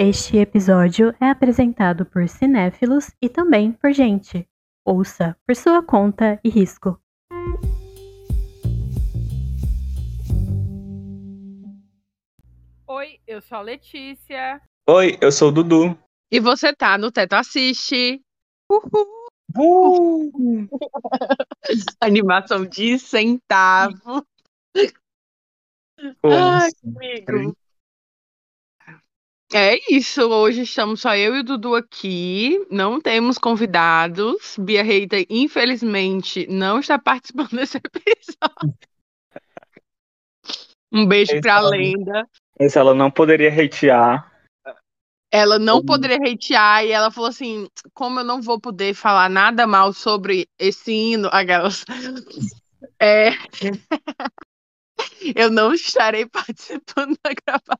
Este episódio é apresentado por cinéfilos e também por gente. Ouça por sua conta e risco. Oi, eu sou a Letícia. Oi, eu sou o Dudu. E você tá no Teto Assiste. Uhul. Uh! Animação de centavo. Ai, sempre. amigo. É isso, hoje estamos só eu e o Dudu aqui, não temos convidados. Bia Reiter, infelizmente, não está participando desse episódio. Um beijo Esse pra é o- lenda. Esse ela não poderia hatear. Ela não poderia hatear e ela falou assim: como eu não vou poder falar nada mal sobre esse hino, aquelas. É, eu não estarei participando da gravação.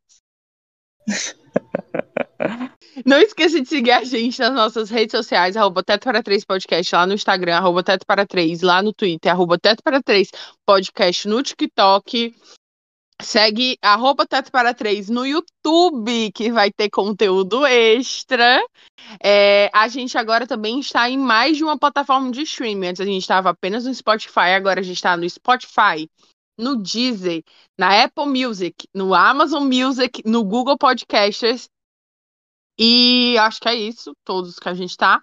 Não esqueça de seguir a gente nas nossas redes sociais, arroba Teto para 3 Podcast, lá no Instagram, arroba Teto para 3, lá no Twitter, arroba Teto para 3 Podcast no TikTok. Segue arroba Teto para 3 no YouTube, que vai ter conteúdo extra. É, a gente agora também está em mais de uma plataforma de streaming. Antes a gente estava apenas no Spotify, agora a gente está no Spotify, no Deezer, na Apple Music, no Amazon Music, no Google Podcasters. E acho que é isso, todos que a gente está.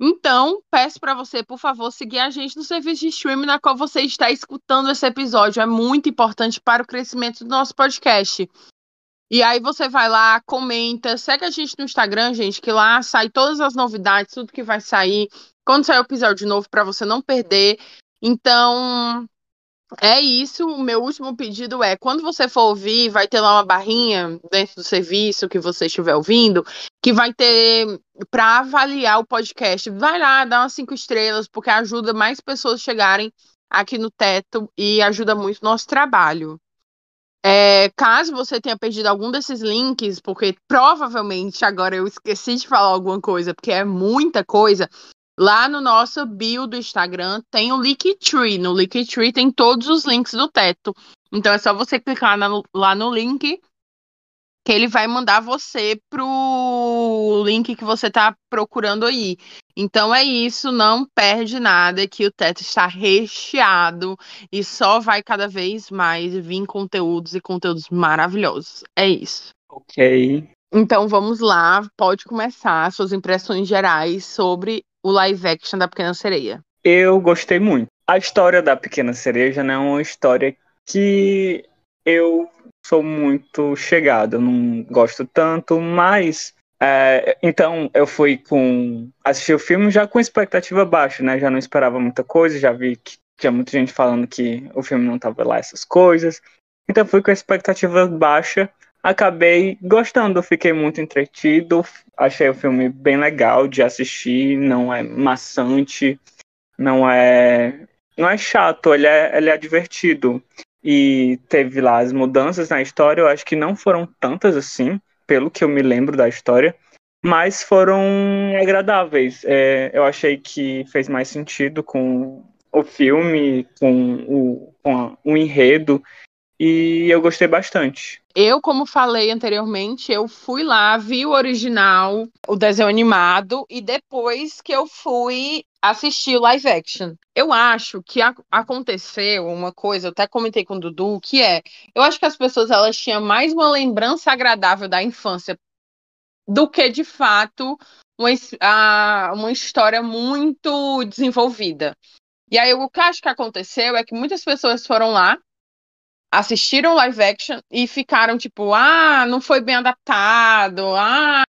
Então, peço para você, por favor, seguir a gente no serviço de streaming na qual você está escutando esse episódio. É muito importante para o crescimento do nosso podcast. E aí você vai lá, comenta, segue a gente no Instagram, gente, que lá sai todas as novidades, tudo que vai sair, quando sair o episódio novo, para você não perder. Então, é isso. O meu último pedido é: quando você for ouvir, vai ter lá uma barrinha dentro do serviço que você estiver ouvindo, que vai ter para avaliar o podcast. Vai lá, dá umas cinco estrelas, porque ajuda mais pessoas chegarem aqui no teto e ajuda muito o nosso trabalho. É, caso você tenha perdido algum desses links, porque provavelmente agora eu esqueci de falar alguma coisa, porque é muita coisa, lá no nosso bio do Instagram tem o Linktree. No Linktree tem todos os links do teto. Então é só você clicar na- lá no link que ele vai mandar você pro link que você tá procurando aí. Então é isso, não perde nada, que o teto está recheado e só vai cada vez mais vir conteúdos e conteúdos maravilhosos. É isso. Ok. Então vamos lá, pode começar suas impressões gerais sobre o live action da Pequena Sereia. Eu gostei muito. A história da Pequena Cereja não é uma história que eu sou muito chegado. Não gosto tanto, mas. é, então eu fui com. Assisti o filme já com expectativa baixa, né? Já não esperava muita coisa, já vi que tinha muita gente falando que o filme não tava lá essas coisas. Então fui com a expectativa baixa. Acabei gostando, fiquei muito entretido. Achei o filme bem legal de assistir, não é maçante, não é não é chato, ele é, ele é divertido. E teve lá as mudanças na história, eu acho que não foram tantas assim, pelo que eu me lembro da história, mas foram agradáveis. É, eu achei que fez mais sentido com o filme, com o, com o enredo, e eu gostei bastante. Eu, como falei anteriormente, eu fui lá, vi o original, o desenho animado, e depois que eu fui assistir o live action. Eu acho que a- aconteceu uma coisa, eu até comentei com o Dudu, que é, eu acho que as pessoas elas tinham mais uma lembrança agradável da infância do que, de fato, uma, a- uma história muito desenvolvida. E aí, o que acho que aconteceu é que muitas pessoas foram lá, assistiram live action e ficaram tipo, ah, não foi bem adaptado, ah,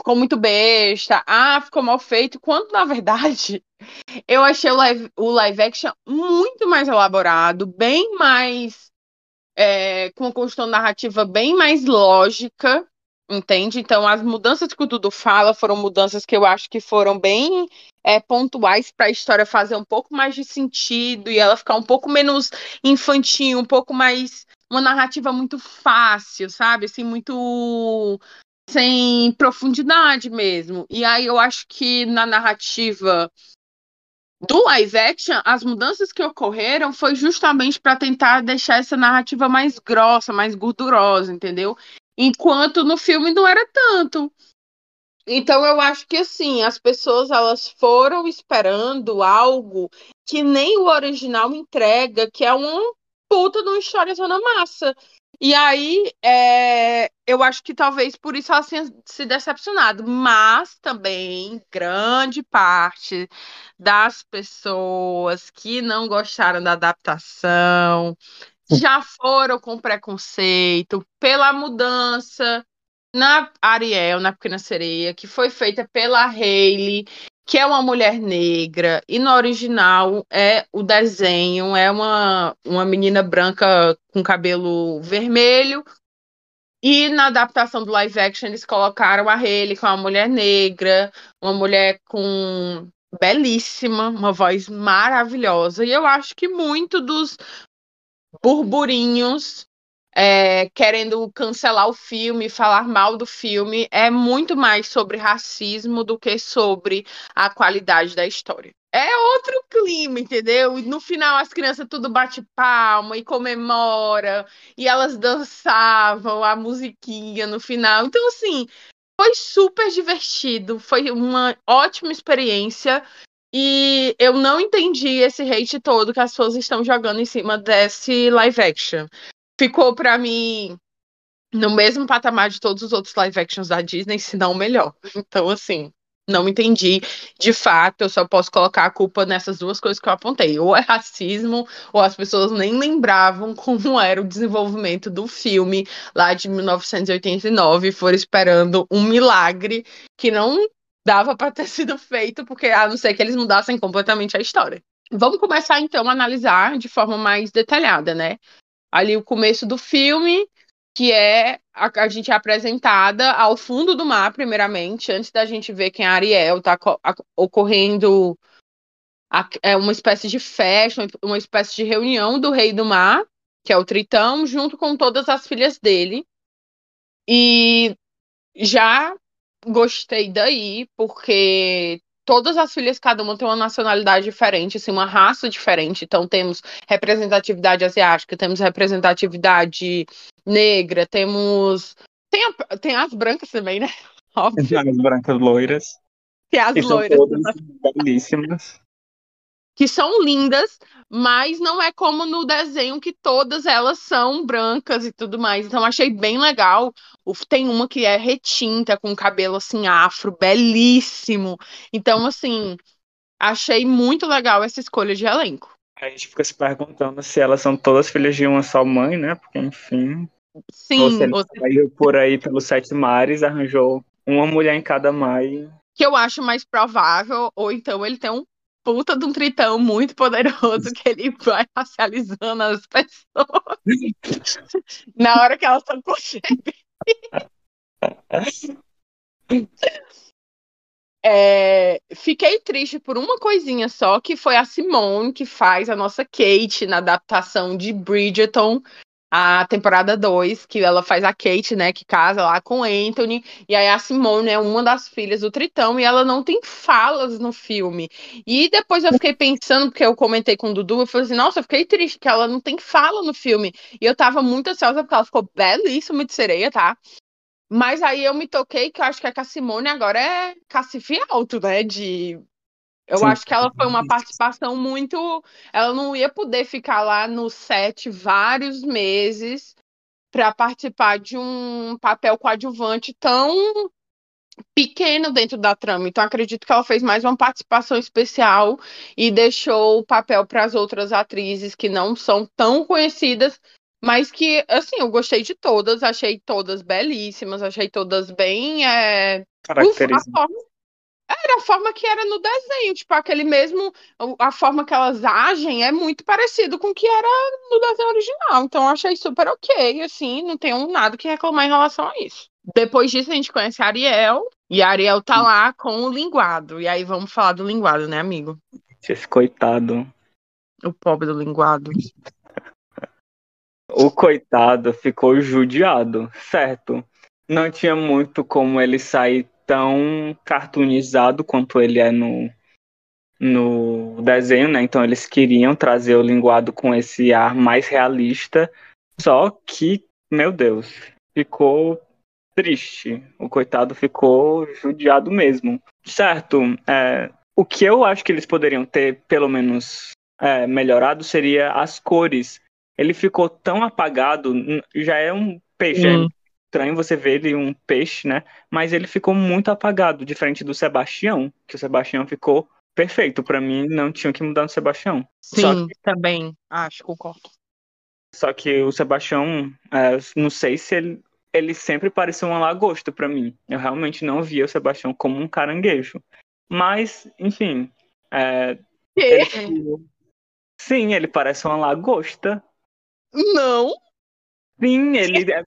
ficou muito besta, ah, ficou mal feito, quando na verdade eu achei o live, o live action muito mais elaborado, bem mais é, com uma construção narrativa bem mais lógica, entende? Então as mudanças que o Dudu fala foram mudanças que eu acho que foram bem é, pontuais para a história fazer um pouco mais de sentido e ela ficar um pouco menos infantil, um pouco mais uma narrativa muito fácil, sabe? Assim, muito sem profundidade mesmo. E aí eu acho que na narrativa do live action, as mudanças que ocorreram foi justamente para tentar deixar essa narrativa mais grossa, mais gordurosa, entendeu? Enquanto no filme não era tanto. Então eu acho que assim, as pessoas elas foram esperando algo que nem o original entrega, que é uma puta de uma história zona massa. E aí, é, eu acho que talvez por isso ela tenha se decepcionado, mas também grande parte das pessoas que não gostaram da adaptação já foram com preconceito pela mudança na Ariel, na Pequena Sereia, que foi feita pela Hayley, que é uma mulher negra, e no original é o desenho, é uma, uma menina branca com cabelo vermelho, e na adaptação do live action eles colocaram a Hayley com uma mulher negra, uma mulher com belíssima, uma voz maravilhosa, e eu acho que muito dos burburinhos é, querendo cancelar o filme, falar mal do filme, é muito mais sobre racismo do que sobre a qualidade da história. É outro clima, entendeu? no final as crianças tudo bate palma e comemora, e elas dançavam a musiquinha no final. Então, assim, foi super divertido, foi uma ótima experiência. E eu não entendi esse hate todo que as pessoas estão jogando em cima desse live action ficou para mim no mesmo patamar de todos os outros live actions da Disney, se não melhor. Então, assim, não entendi. De fato, eu só posso colocar a culpa nessas duas coisas que eu apontei. Ou é racismo, ou as pessoas nem lembravam como era o desenvolvimento do filme lá de 1989 e foram esperando um milagre que não dava para ter sido feito, porque a não ser que eles mudassem completamente a história. Vamos começar então a analisar de forma mais detalhada, né? ali o começo do filme, que é a, a, gente é apresentada ao fundo do mar, primeiramente, antes da gente ver quem é Ariel, tá ocorrendo a, é uma espécie de festa, uma espécie de reunião do rei do mar, que é o Tritão, junto com todas as filhas dele. E já gostei daí, porque todas as filhas, cada uma tem uma nacionalidade diferente, assim, uma raça diferente. Então, temos representatividade asiática, temos representatividade negra, temos. Tem, a, tem as brancas também, né? Óbvio. Tem as brancas loiras. Tem as e loiras. São todas belíssimas que são lindas, mas não é como no desenho que todas elas são brancas e tudo mais. Então achei bem legal. Tem uma que é retinta, com cabelo assim afro, belíssimo. Então assim, achei muito legal essa escolha de elenco. A gente fica se perguntando se elas são todas filhas de uma só mãe, né? Porque enfim, Sim, você... saiu por aí pelos sete mares, arranjou uma mulher em cada mar. Que eu acho mais provável, ou então ele tem um puta de um tritão muito poderoso que ele vai racializando as pessoas na hora que elas estão com É, fiquei triste por uma coisinha só, que foi a Simone, que faz a nossa Kate na adaptação de Bridgerton, a temporada 2, que ela faz a Kate, né, que casa lá com Anthony, e aí a Simone é uma das filhas do Tritão, e ela não tem falas no filme. E depois eu fiquei pensando, porque eu comentei com o Dudu, eu falei assim, nossa, eu fiquei triste, que ela não tem fala no filme. E eu tava muito ansiosa, porque ela ficou belíssima de sereia, tá? Mas aí eu me toquei que eu acho que a Simone agora é cacife alto, né, de eu Sim. acho que ela foi uma participação muito. Ela não ia poder ficar lá no set vários meses para participar de um papel coadjuvante tão pequeno dentro da trama. Então acredito que ela fez mais uma participação especial e deixou o papel para as outras atrizes que não são tão conhecidas, mas que assim eu gostei de todas, achei todas belíssimas, achei todas bem é... Caracterizadas. Era a forma que era no desenho, tipo, aquele mesmo. A forma que elas agem é muito parecido com o que era no desenho original. Então, eu achei super ok, assim, não tenho nada que reclamar em relação a isso. Depois disso, a gente conhece a Ariel, e a Ariel tá lá com o linguado. E aí, vamos falar do linguado, né, amigo? Esse coitado. O pobre do linguado. o coitado ficou judiado, certo? Não tinha muito como ele sair tão cartoonizado quanto ele é no, no desenho, né? Então eles queriam trazer o linguado com esse ar mais realista. Só que, meu Deus, ficou triste. O coitado ficou judiado mesmo. Certo, é, o que eu acho que eles poderiam ter, pelo menos, é, melhorado seria as cores. Ele ficou tão apagado, já é um peixe, hum. Estranho você ver ele um peixe, né? Mas ele ficou muito apagado, diferente do Sebastião, que o Sebastião ficou perfeito. Para mim, não tinha que mudar no Sebastião. Sim, que... também, acho, concordo. Só que o Sebastião, é, não sei se ele, ele sempre pareceu uma lagosta para mim. Eu realmente não via o Sebastião como um caranguejo. Mas, enfim. É, ele... Sim, ele parece uma lagosta. Não. Sim, ele é,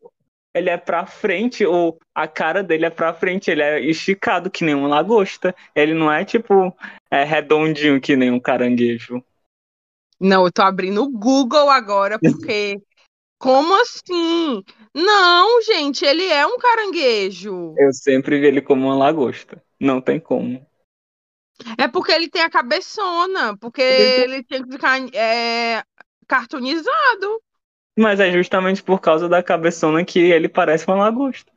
ele é pra frente, ou a cara dele é pra frente, ele é esticado que nem uma lagosta. Ele não é tipo é, redondinho que nem um caranguejo. Não, eu tô abrindo o Google agora, porque. Como assim? Não, gente, ele é um caranguejo. Eu sempre vi ele como uma lagosta. Não tem como. É porque ele tem a cabeçona, porque ele tem que ficar é, cartoonizado. Mas é justamente por causa da cabeçona que ele parece uma lagosta.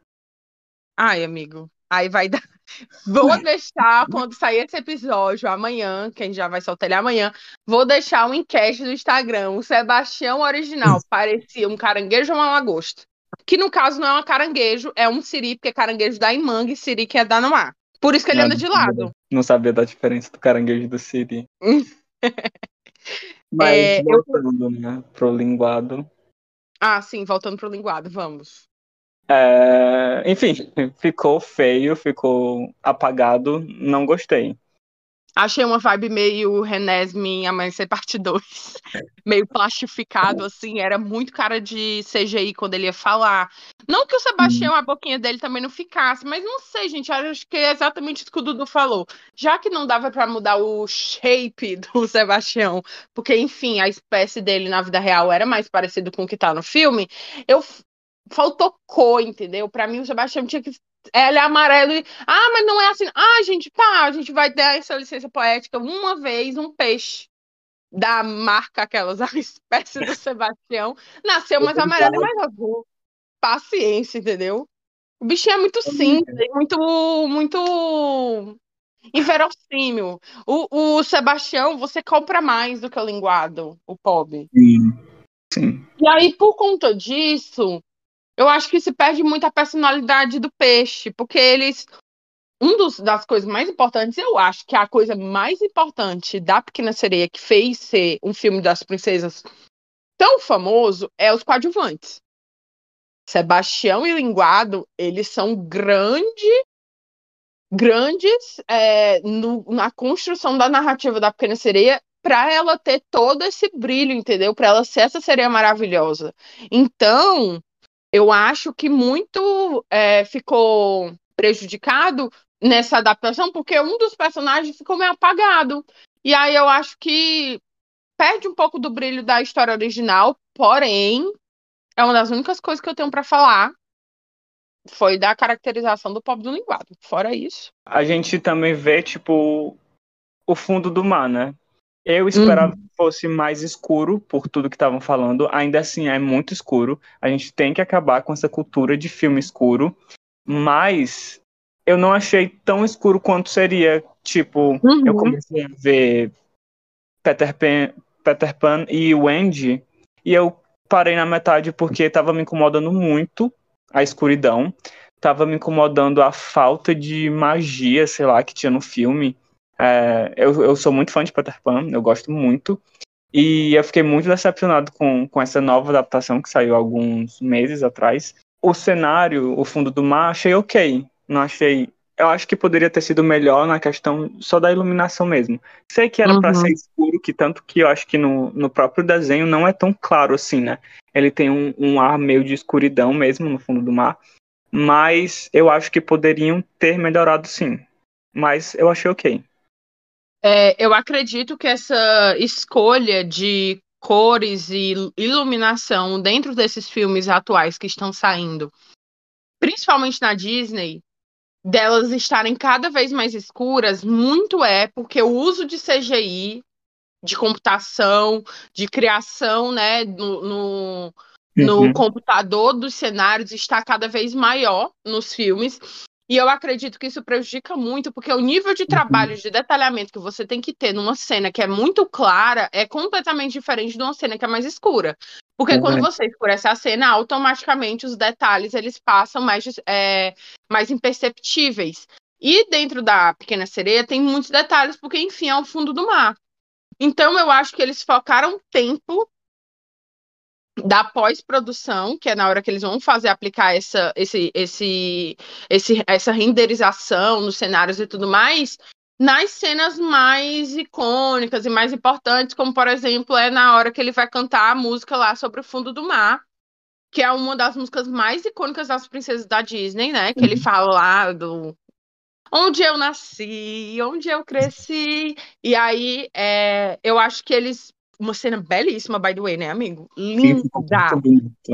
Ai, amigo. Aí vai dar. Vou deixar, quando sair esse episódio amanhã, quem já vai soltar ele amanhã, vou deixar um enquete no Instagram. O Sebastião original parecia um caranguejo ou uma lagosta? Que no caso não é um caranguejo, é um siri, porque caranguejo dá em manga e siri que é dar no mar. Por isso que ele anda de lado. Não sabia da diferença do caranguejo e do siri. Mas é, voltando, eu... né, pro linguado. Ah, sim, voltando pro linguado, vamos. É, enfim, ficou feio, ficou apagado, não gostei. Achei uma vibe meio Renesme em Amanhecer Parte 2. meio plastificado, assim. Era muito cara de CGI quando ele ia falar. Não que o Sebastião, a boquinha dele também não ficasse, mas não sei, gente. Acho que é exatamente isso que o Dudu falou. Já que não dava para mudar o shape do Sebastião, porque, enfim, a espécie dele na vida real era mais parecido com o que tá no filme, eu faltou cor, entendeu? Para mim, o Sebastião tinha que. Ele é amarelo e. Ah, mas não é assim. Ah, gente, tá, a gente vai dar essa licença poética uma vez, um peixe da marca, aquelas, a espécie do Sebastião, nasceu mais amarelo e mais azul. Paciência, entendeu? O bichinho é muito simples, muito, muito inverossímil. O, o Sebastião, você compra mais do que o linguado, o pobre. Sim. Sim. E aí, por conta disso, eu acho que se perde muito a personalidade do peixe, porque eles. Um dos, das coisas mais importantes, eu acho que a coisa mais importante da Pequena Sereia que fez ser um filme das princesas tão famoso é os coadjuvantes. Sebastião e Linguado, eles são grande, grandes é, no, na construção da narrativa da Pequena Sereia para ela ter todo esse brilho, entendeu? Para ela ser essa sereia maravilhosa. Então, eu acho que muito é, ficou prejudicado nessa adaptação, porque um dos personagens ficou meio apagado. E aí eu acho que perde um pouco do brilho da história original, porém, é uma das únicas coisas que eu tenho para falar. Foi da caracterização do pobre do linguado. Fora isso. A gente também vê, tipo, o fundo do mar, né? Eu esperava uhum. que fosse mais escuro por tudo que estavam falando. Ainda assim, é muito escuro. A gente tem que acabar com essa cultura de filme escuro. Mas eu não achei tão escuro quanto seria. Tipo, uhum. eu comecei a ver Peter Pan, Peter Pan e Wendy. E eu parei na metade porque estava me incomodando muito a escuridão. Tava me incomodando a falta de magia, sei lá, que tinha no filme. É, eu, eu sou muito fã de Peter Pan, eu gosto muito. E eu fiquei muito decepcionado com, com essa nova adaptação que saiu alguns meses atrás. O cenário, o fundo do mar, achei ok. Não achei. Eu acho que poderia ter sido melhor na questão só da iluminação mesmo. Sei que era uhum. para ser escuro, que tanto que eu acho que no, no próprio desenho não é tão claro assim, né? Ele tem um, um ar meio de escuridão mesmo no fundo do mar. Mas eu acho que poderiam ter melhorado sim. Mas eu achei ok. É, eu acredito que essa escolha de cores e iluminação dentro desses filmes atuais que estão saindo, principalmente na Disney, delas estarem cada vez mais escuras, muito é porque o uso de CGI, de computação, de criação, né, no, no no Uhum. computador dos cenários está cada vez maior nos filmes. E eu acredito que isso prejudica muito, porque o nível de trabalho de detalhamento que você tem que ter numa cena que é muito clara é completamente diferente de uma cena que é mais escura. Porque Uhum. quando você escurece a cena, automaticamente os detalhes eles passam mais, é, mais imperceptíveis. E dentro da Pequena Sereia tem muitos detalhes, porque, enfim, é o fundo do mar. Então, eu acho que eles focaram tempo da pós-produção, que é na hora que eles vão fazer aplicar essa, esse, esse, esse, essa renderização nos cenários e tudo mais, nas cenas mais icônicas e mais importantes, como por exemplo é na hora que ele vai cantar a música lá sobre o fundo do mar, que é uma das músicas mais icônicas das princesas da Disney, né? Que ele Uhum. fala lá do onde eu nasci, onde eu cresci. E aí, é, eu acho que eles. Uma cena belíssima, by the way, né, amigo? Linda,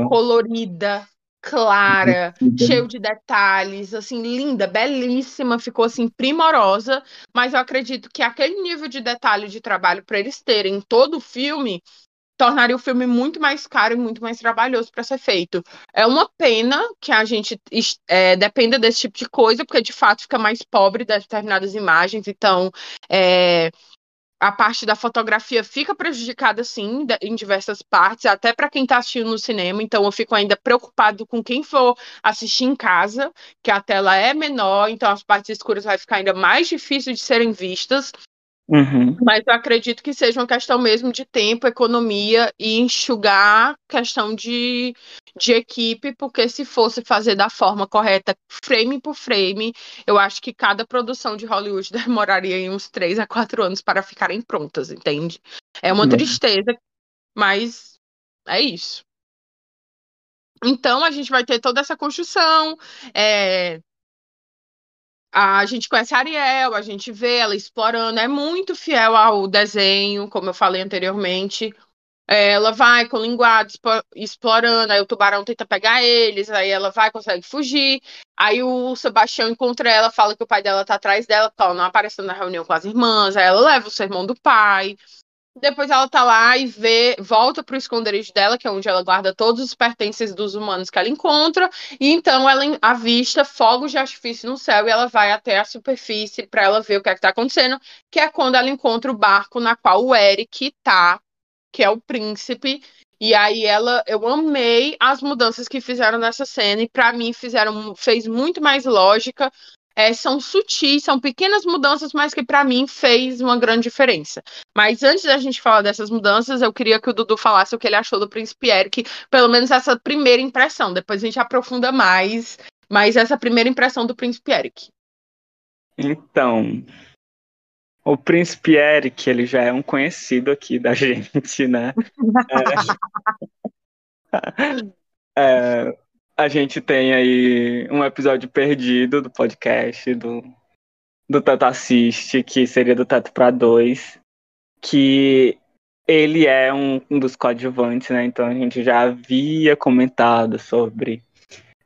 colorida, clara, cheio de detalhes, assim, linda, belíssima, ficou assim primorosa, mas eu acredito que aquele nível de detalhe de trabalho para eles terem em todo o filme tornaria o filme muito mais caro e muito mais trabalhoso para ser feito. É uma pena que a gente é, dependa desse tipo de coisa, porque de fato fica mais pobre de determinadas imagens, então é, a parte da fotografia fica prejudicada sim em diversas partes, até para quem está assistindo no cinema, então eu fico ainda preocupado com quem for assistir em casa, que a tela é menor, então as partes escuras vai ficar ainda mais difícil de serem vistas. Uhum. Mas eu acredito que seja uma questão mesmo de tempo, economia e enxugar questão de, de equipe, porque se fosse fazer da forma correta, frame por frame, eu acho que cada produção de Hollywood demoraria em uns três a quatro anos para ficarem prontas, entende? É uma Uhum. tristeza, mas é isso. Então a gente vai ter toda essa construção. é, a gente conhece a Ariel, a gente vê ela explorando, é muito fiel ao desenho, como eu falei anteriormente. Ela vai com linguado, expo- explorando, aí o tubarão tenta pegar eles, aí ela vai, consegue fugir. Aí o Sebastião encontra ela, fala que o pai dela tá atrás dela, tá, não aparecendo na reunião com as irmãs, aí ela leva o sermão do pai. Depois ela tá lá e vê, volta pro esconderijo dela, que é onde ela guarda todos os pertences dos humanos que ela encontra, e então ela avista fogos de artifício no céu e ela vai até a superfície para ela ver o que é que tá acontecendo, que é quando ela encontra o barco na qual o Eric tá, que é o príncipe. E aí ela, eu amei as mudanças que fizeram nessa cena e para mim fizeram fez muito mais lógica. É, são sutis, são pequenas mudanças, mas que para mim fez uma grande diferença. Mas antes da gente falar dessas mudanças, eu queria que o Dudu falasse o que ele achou do Príncipe Eric, pelo menos essa primeira impressão. Depois a gente aprofunda mais, mas essa primeira impressão do Príncipe Eric. Então, o Príncipe Eric, ele já é um conhecido aqui da gente, né? É, é, a gente tem aí um episódio perdido do podcast do, do Tato Assiste, que seria do Tato para dois, que ele é um, um dos coadjuvantes, né? Então a gente já havia comentado sobre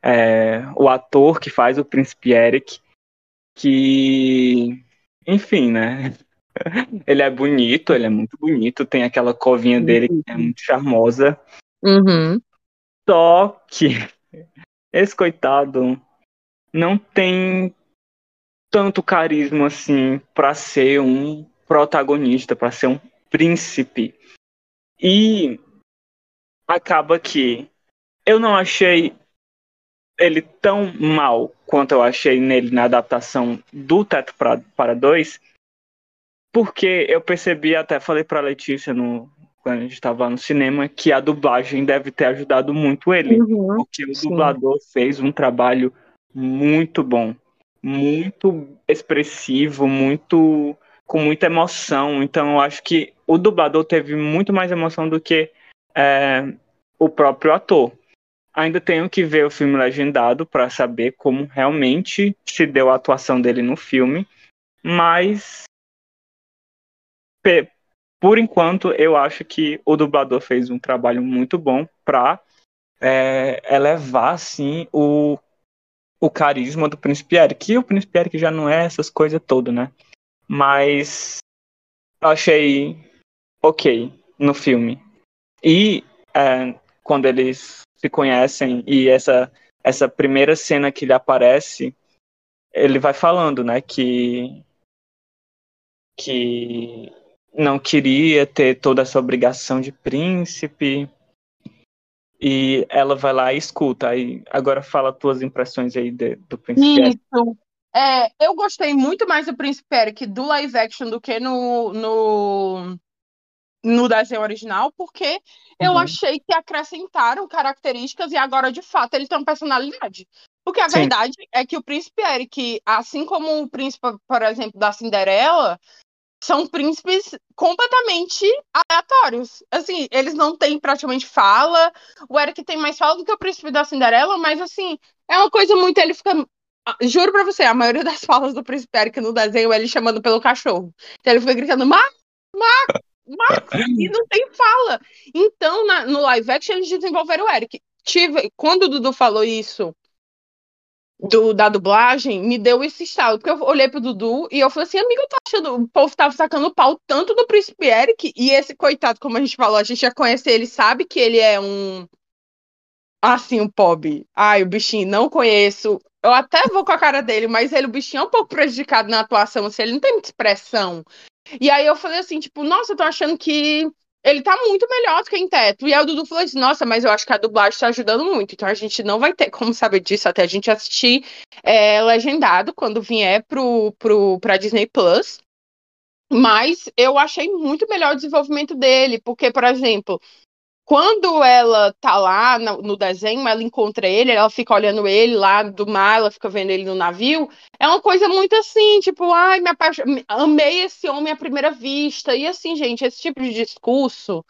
é, o ator que faz o Príncipe Eric, que, enfim, né? Ele é bonito, ele é muito bonito, tem aquela covinha dele que é muito charmosa. Uhum. Só que esse coitado não tem tanto carisma assim para ser um protagonista, para ser um príncipe. E acaba que eu não achei ele tão mal quanto eu achei nele na adaptação do Teto pra, para dois, porque eu percebi até falei para Letícia no quando a gente estava no cinema que a dublagem deve ter ajudado muito ele, Uhum. porque o sim. dublador fez um trabalho muito bom, muito expressivo, muito com muita emoção. Então eu acho que o dublador teve muito mais emoção do que é, o próprio ator. Ainda tenho que ver o filme legendado para saber como realmente se deu a atuação dele no filme, mas por enquanto eu acho que o dublador fez um trabalho muito bom para elevar assim o, o carisma do Príncipe Eric. E o Príncipe Eric já não é essas coisas todas, né? Mas achei ok no filme. E é, quando eles se conhecem e essa essa primeira cena que ele aparece, ele vai falando, né, que que não queria ter toda essa obrigação de príncipe. E ela vai lá e escuta. Aí, agora fala tuas impressões aí de, do príncipe. Isso. É, eu gostei muito mais do Príncipe Eric do live action do que no, no, no desenho original, porque eu Uhum. achei que acrescentaram características e agora, de fato, ele tem uma personalidade. Porque a Sim. verdade é que o Príncipe Eric, assim como o príncipe, por exemplo, da Cinderela, são príncipes completamente aleatórios. Assim, eles não têm praticamente fala. O Eric tem mais fala do que o príncipe da Cinderela, mas assim, é uma coisa muito. Ele fica. Ah, Juro pra você, a maioria das falas do príncipe Eric no desenho é ele chamando pelo cachorro. Então ele fica gritando, Max, Max, Max, e não tem fala. Então, na- no live action, eles desenvolveram o Eric. Tive, quando o Dudu falou isso do, da dublagem, me deu esse estalo. Porque eu olhei pro Dudu e eu falei assim, amigo, eu tô achando. O povo tava sacando pau tanto do Príncipe Eric e esse coitado, como a gente falou, a gente já conhece ele, sabe que ele é um. Assim, um pobre. Ai, o bichinho, não conheço. Eu até vou com a cara dele, mas ele, o bichinho, é um pouco prejudicado na atuação, assim, ele não tem muita expressão. E aí eu falei assim, tipo, nossa, eu tô achando que ele tá muito melhor do que em teto. E aí o Dudu falou assim, nossa, mas eu acho que a dublagem tá ajudando muito. Então a gente não vai ter como saber disso até a gente assistir é, legendado quando vier pro, pro, pra Disney Plus. Mas eu achei muito melhor o desenvolvimento dele, porque, por exemplo, quando ela tá lá no, no desenho, ela encontra ele, ela fica olhando ele lá do mar, ela fica vendo ele no navio. É uma coisa muito assim, tipo, ai, me apaixo- me- amei esse homem à primeira vista. E assim, gente, esse tipo de discurso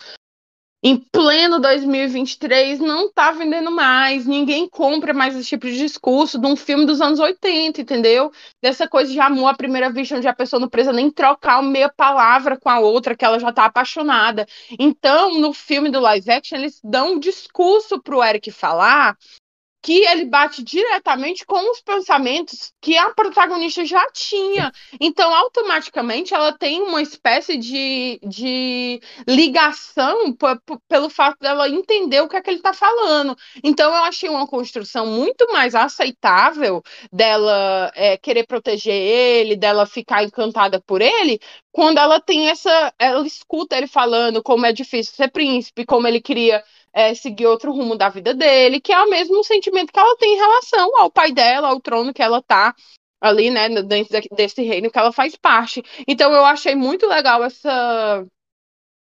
em pleno 2023 não tá vendendo mais. Ninguém compra mais esse tipo de discurso de um filme dos anos 80, entendeu? Dessa coisa de amor à primeira vista, onde a pessoa não precisa nem trocar meia palavra com a outra, que ela já tá apaixonada. Então, no filme do live action, eles dão um discurso pro Eric falar que ele bate diretamente com os pensamentos que a protagonista já tinha. Então, automaticamente, ela tem uma espécie de, de ligação pelo fato dela entender o que é que ele está falando. Então, eu achei uma construção muito mais aceitável dela é, querer proteger ele, dela ficar encantada por ele, quando ela tem essa. Ela escuta ele falando como é difícil ser príncipe, como ele queria é, seguir outro rumo da vida dele, que é o mesmo sentimento que ela tem em relação ao pai dela, ao trono que ela tá ali, né, dentro desse reino que ela faz parte. Então eu achei muito legal essa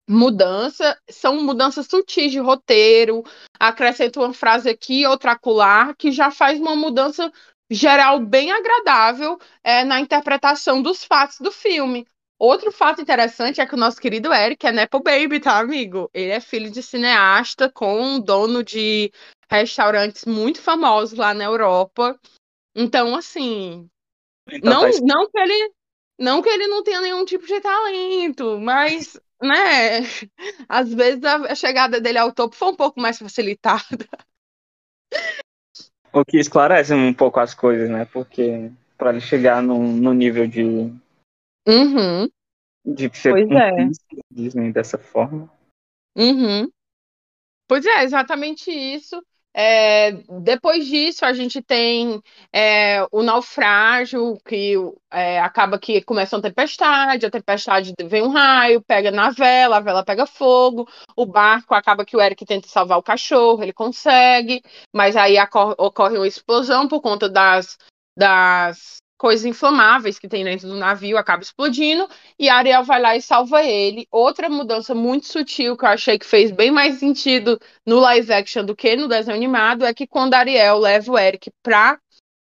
mudança, são mudanças sutis de roteiro, acrescenta uma frase aqui, outra acolá, que já faz uma mudança geral bem agradável é, na interpretação dos fatos do filme. Outro fato interessante é que o nosso querido Eric é Nepo Baby, tá, amigo? Ele é filho de cineasta com um dono de restaurantes muito famosos lá na Europa. Então, assim, Então não, tá não que ele não que ele não tenha nenhum tipo de talento, mas, né, às vezes a, chegada dele ao topo foi um pouco mais facilitada. O que esclarece um pouco as coisas, né? Porque para ele chegar no, no nível de, Uhum, de ser Pois é. Disney dessa forma. uhum. Pois é, exatamente isso. É, depois disso, a gente tem é, o naufrágio, que é, acaba que começa uma tempestade, a tempestade vem um raio, pega na vela, a vela pega fogo, o barco acaba que o Eric tenta salvar o cachorro, ele consegue, mas aí ocorre uma explosão por conta das, das coisas inflamáveis que tem dentro do navio, acaba explodindo, e Ariel vai lá e salva ele. Outra mudança muito sutil que eu achei que fez bem mais sentido no live action do que no desenho animado é que quando Ariel leva o Eric pra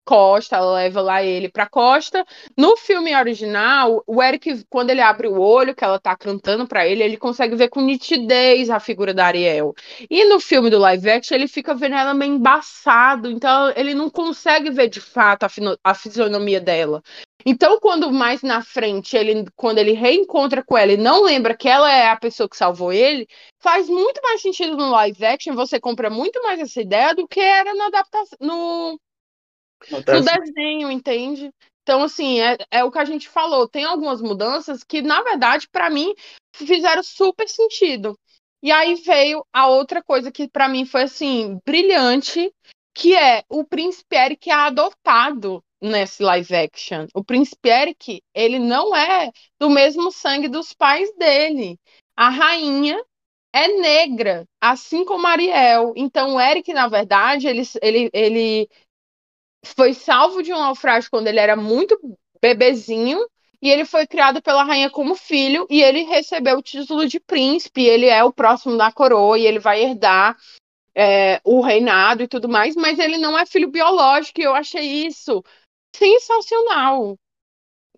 costa, ela leva lá ele pra costa. No filme original, o Eric, quando ele abre o olho, que ela tá cantando pra ele, ele consegue ver com nitidez a figura da Ariel. E no filme do live action, ele fica vendo ela meio embaçado, então ele não consegue ver de fato a, a fisionomia dela. Então, quando mais na frente, ele, quando ele reencontra com ela e não lembra que ela é a pessoa que salvou ele, faz muito mais sentido no live action, você compra muito mais essa ideia do que era na adaptação, no, No no desenho. entende? Então, assim, é, é o que a gente falou. Tem algumas mudanças que, na verdade, pra mim, fizeram super sentido. E aí veio a outra coisa que para mim foi assim brilhante, que é o príncipe Eric é adotado nesse live action. O príncipe Eric, ele não é do mesmo sangue dos pais dele. A rainha é negra, assim como Ariel. Então, o Eric, na verdade, ele, ele, ele foi salvo de um naufrágio quando ele era muito bebezinho. E ele foi criado pela rainha como filho, e ele recebeu o título de príncipe. Ele é o próximo da coroa, e ele vai herdar é, o reinado e tudo mais, mas ele não é filho biológico, e eu achei isso sensacional,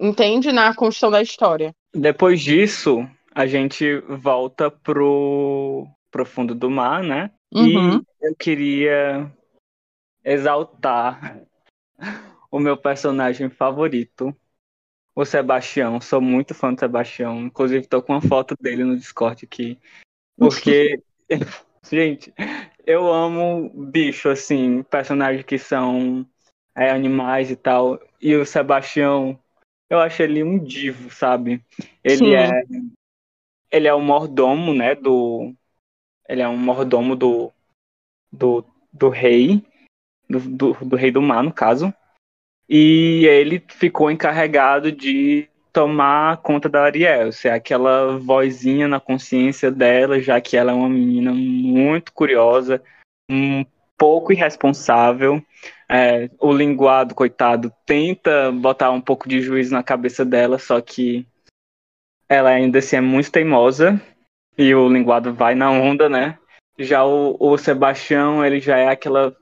entende? Na construção da história. Depois disso, a gente volta pro, pro fundo do mar, né? Uhum. E eu queria exaltar o meu personagem favorito, o Sebastião. Sou muito fã do Sebastião. Inclusive, tô com uma foto dele no Discord aqui. Porque, gente, eu amo bicho, assim, personagens que são é, animais e tal. E o Sebastião, eu acho ele um divo, sabe? Ele Sim. é ele é o mordomo, né, do ele é um mordomo do do, do rei, do, do, do rei do mar, no caso. E ele ficou encarregado de tomar conta da Ariel, ser aquela vozinha na consciência dela, já que ela é uma menina muito curiosa, um pouco irresponsável. É, o linguado, coitado, tenta botar um pouco de juízo na cabeça dela, só que ela ainda assim é muito teimosa e o linguado vai na onda, né? Já o, o Sebastião, ele já é aquela.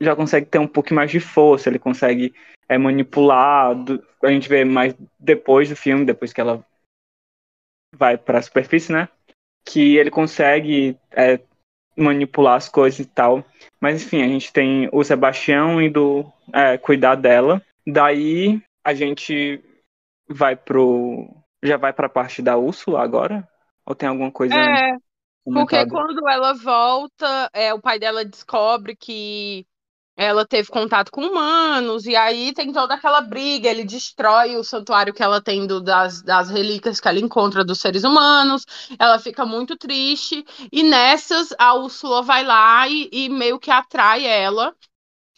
Já consegue ter um pouco mais de força, ele consegue é, manipular. Do, a gente vê mais depois do filme, depois que ela vai para a superfície, né? Que ele consegue é, manipular as coisas e tal. Mas enfim, a gente tem o Sebastião indo é, cuidar dela. Daí a gente vai pro. Já vai pra parte da Úrsula agora? Ou tem alguma coisa É, porque quando ela volta, é, o pai dela descobre que ela teve contato com humanos, e aí tem toda aquela briga, ele destrói o santuário que ela tem do- das, das relíquias que ela encontra dos seres humanos, ela fica muito triste, e nessas a Úrsula vai lá e, e meio que atrai ela.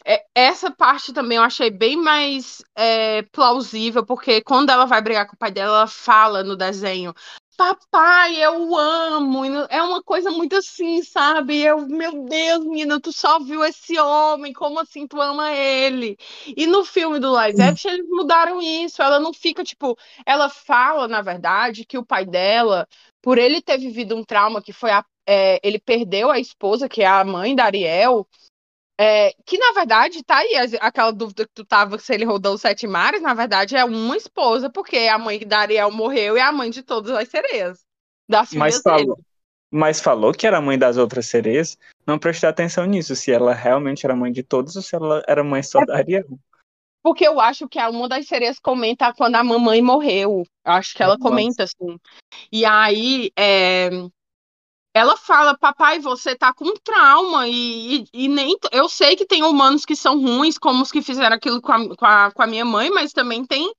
É, essa parte também eu achei bem mais é, plausível, porque quando ela vai brigar com o pai dela, ela fala no desenho. Papai, eu o amo. É uma coisa muito assim, sabe? Eu, meu Deus, menina, tu só viu esse homem, como assim tu ama ele? E no filme do live action, eles mudaram isso. Ela não fica, tipo, ela fala, na verdade, que o pai dela, por ele ter vivido um trauma que foi a- é, ele perdeu a esposa, que é a mãe da Ariel. É, que na verdade tá aí aquela dúvida que tu tava se ele rodou os sete mares, na verdade é uma esposa, porque a mãe da Ariel morreu e é a mãe de todas as sereias. Das Mas dele. falou, mas falou que era mãe das outras sereias. Não prestei atenção nisso, se ela realmente era mãe de todos ou se ela era mãe só da Ariel. Porque eu acho que a- uma das sereias comenta quando a mamãe morreu. Eu acho que ela Nossa. comenta assim. E aí é, ela fala, papai, você tá com trauma. E, e, e nem. Eu sei que tem humanos que são ruins, como os que fizeram aquilo com a, com a, com a minha mãe, mas também tem.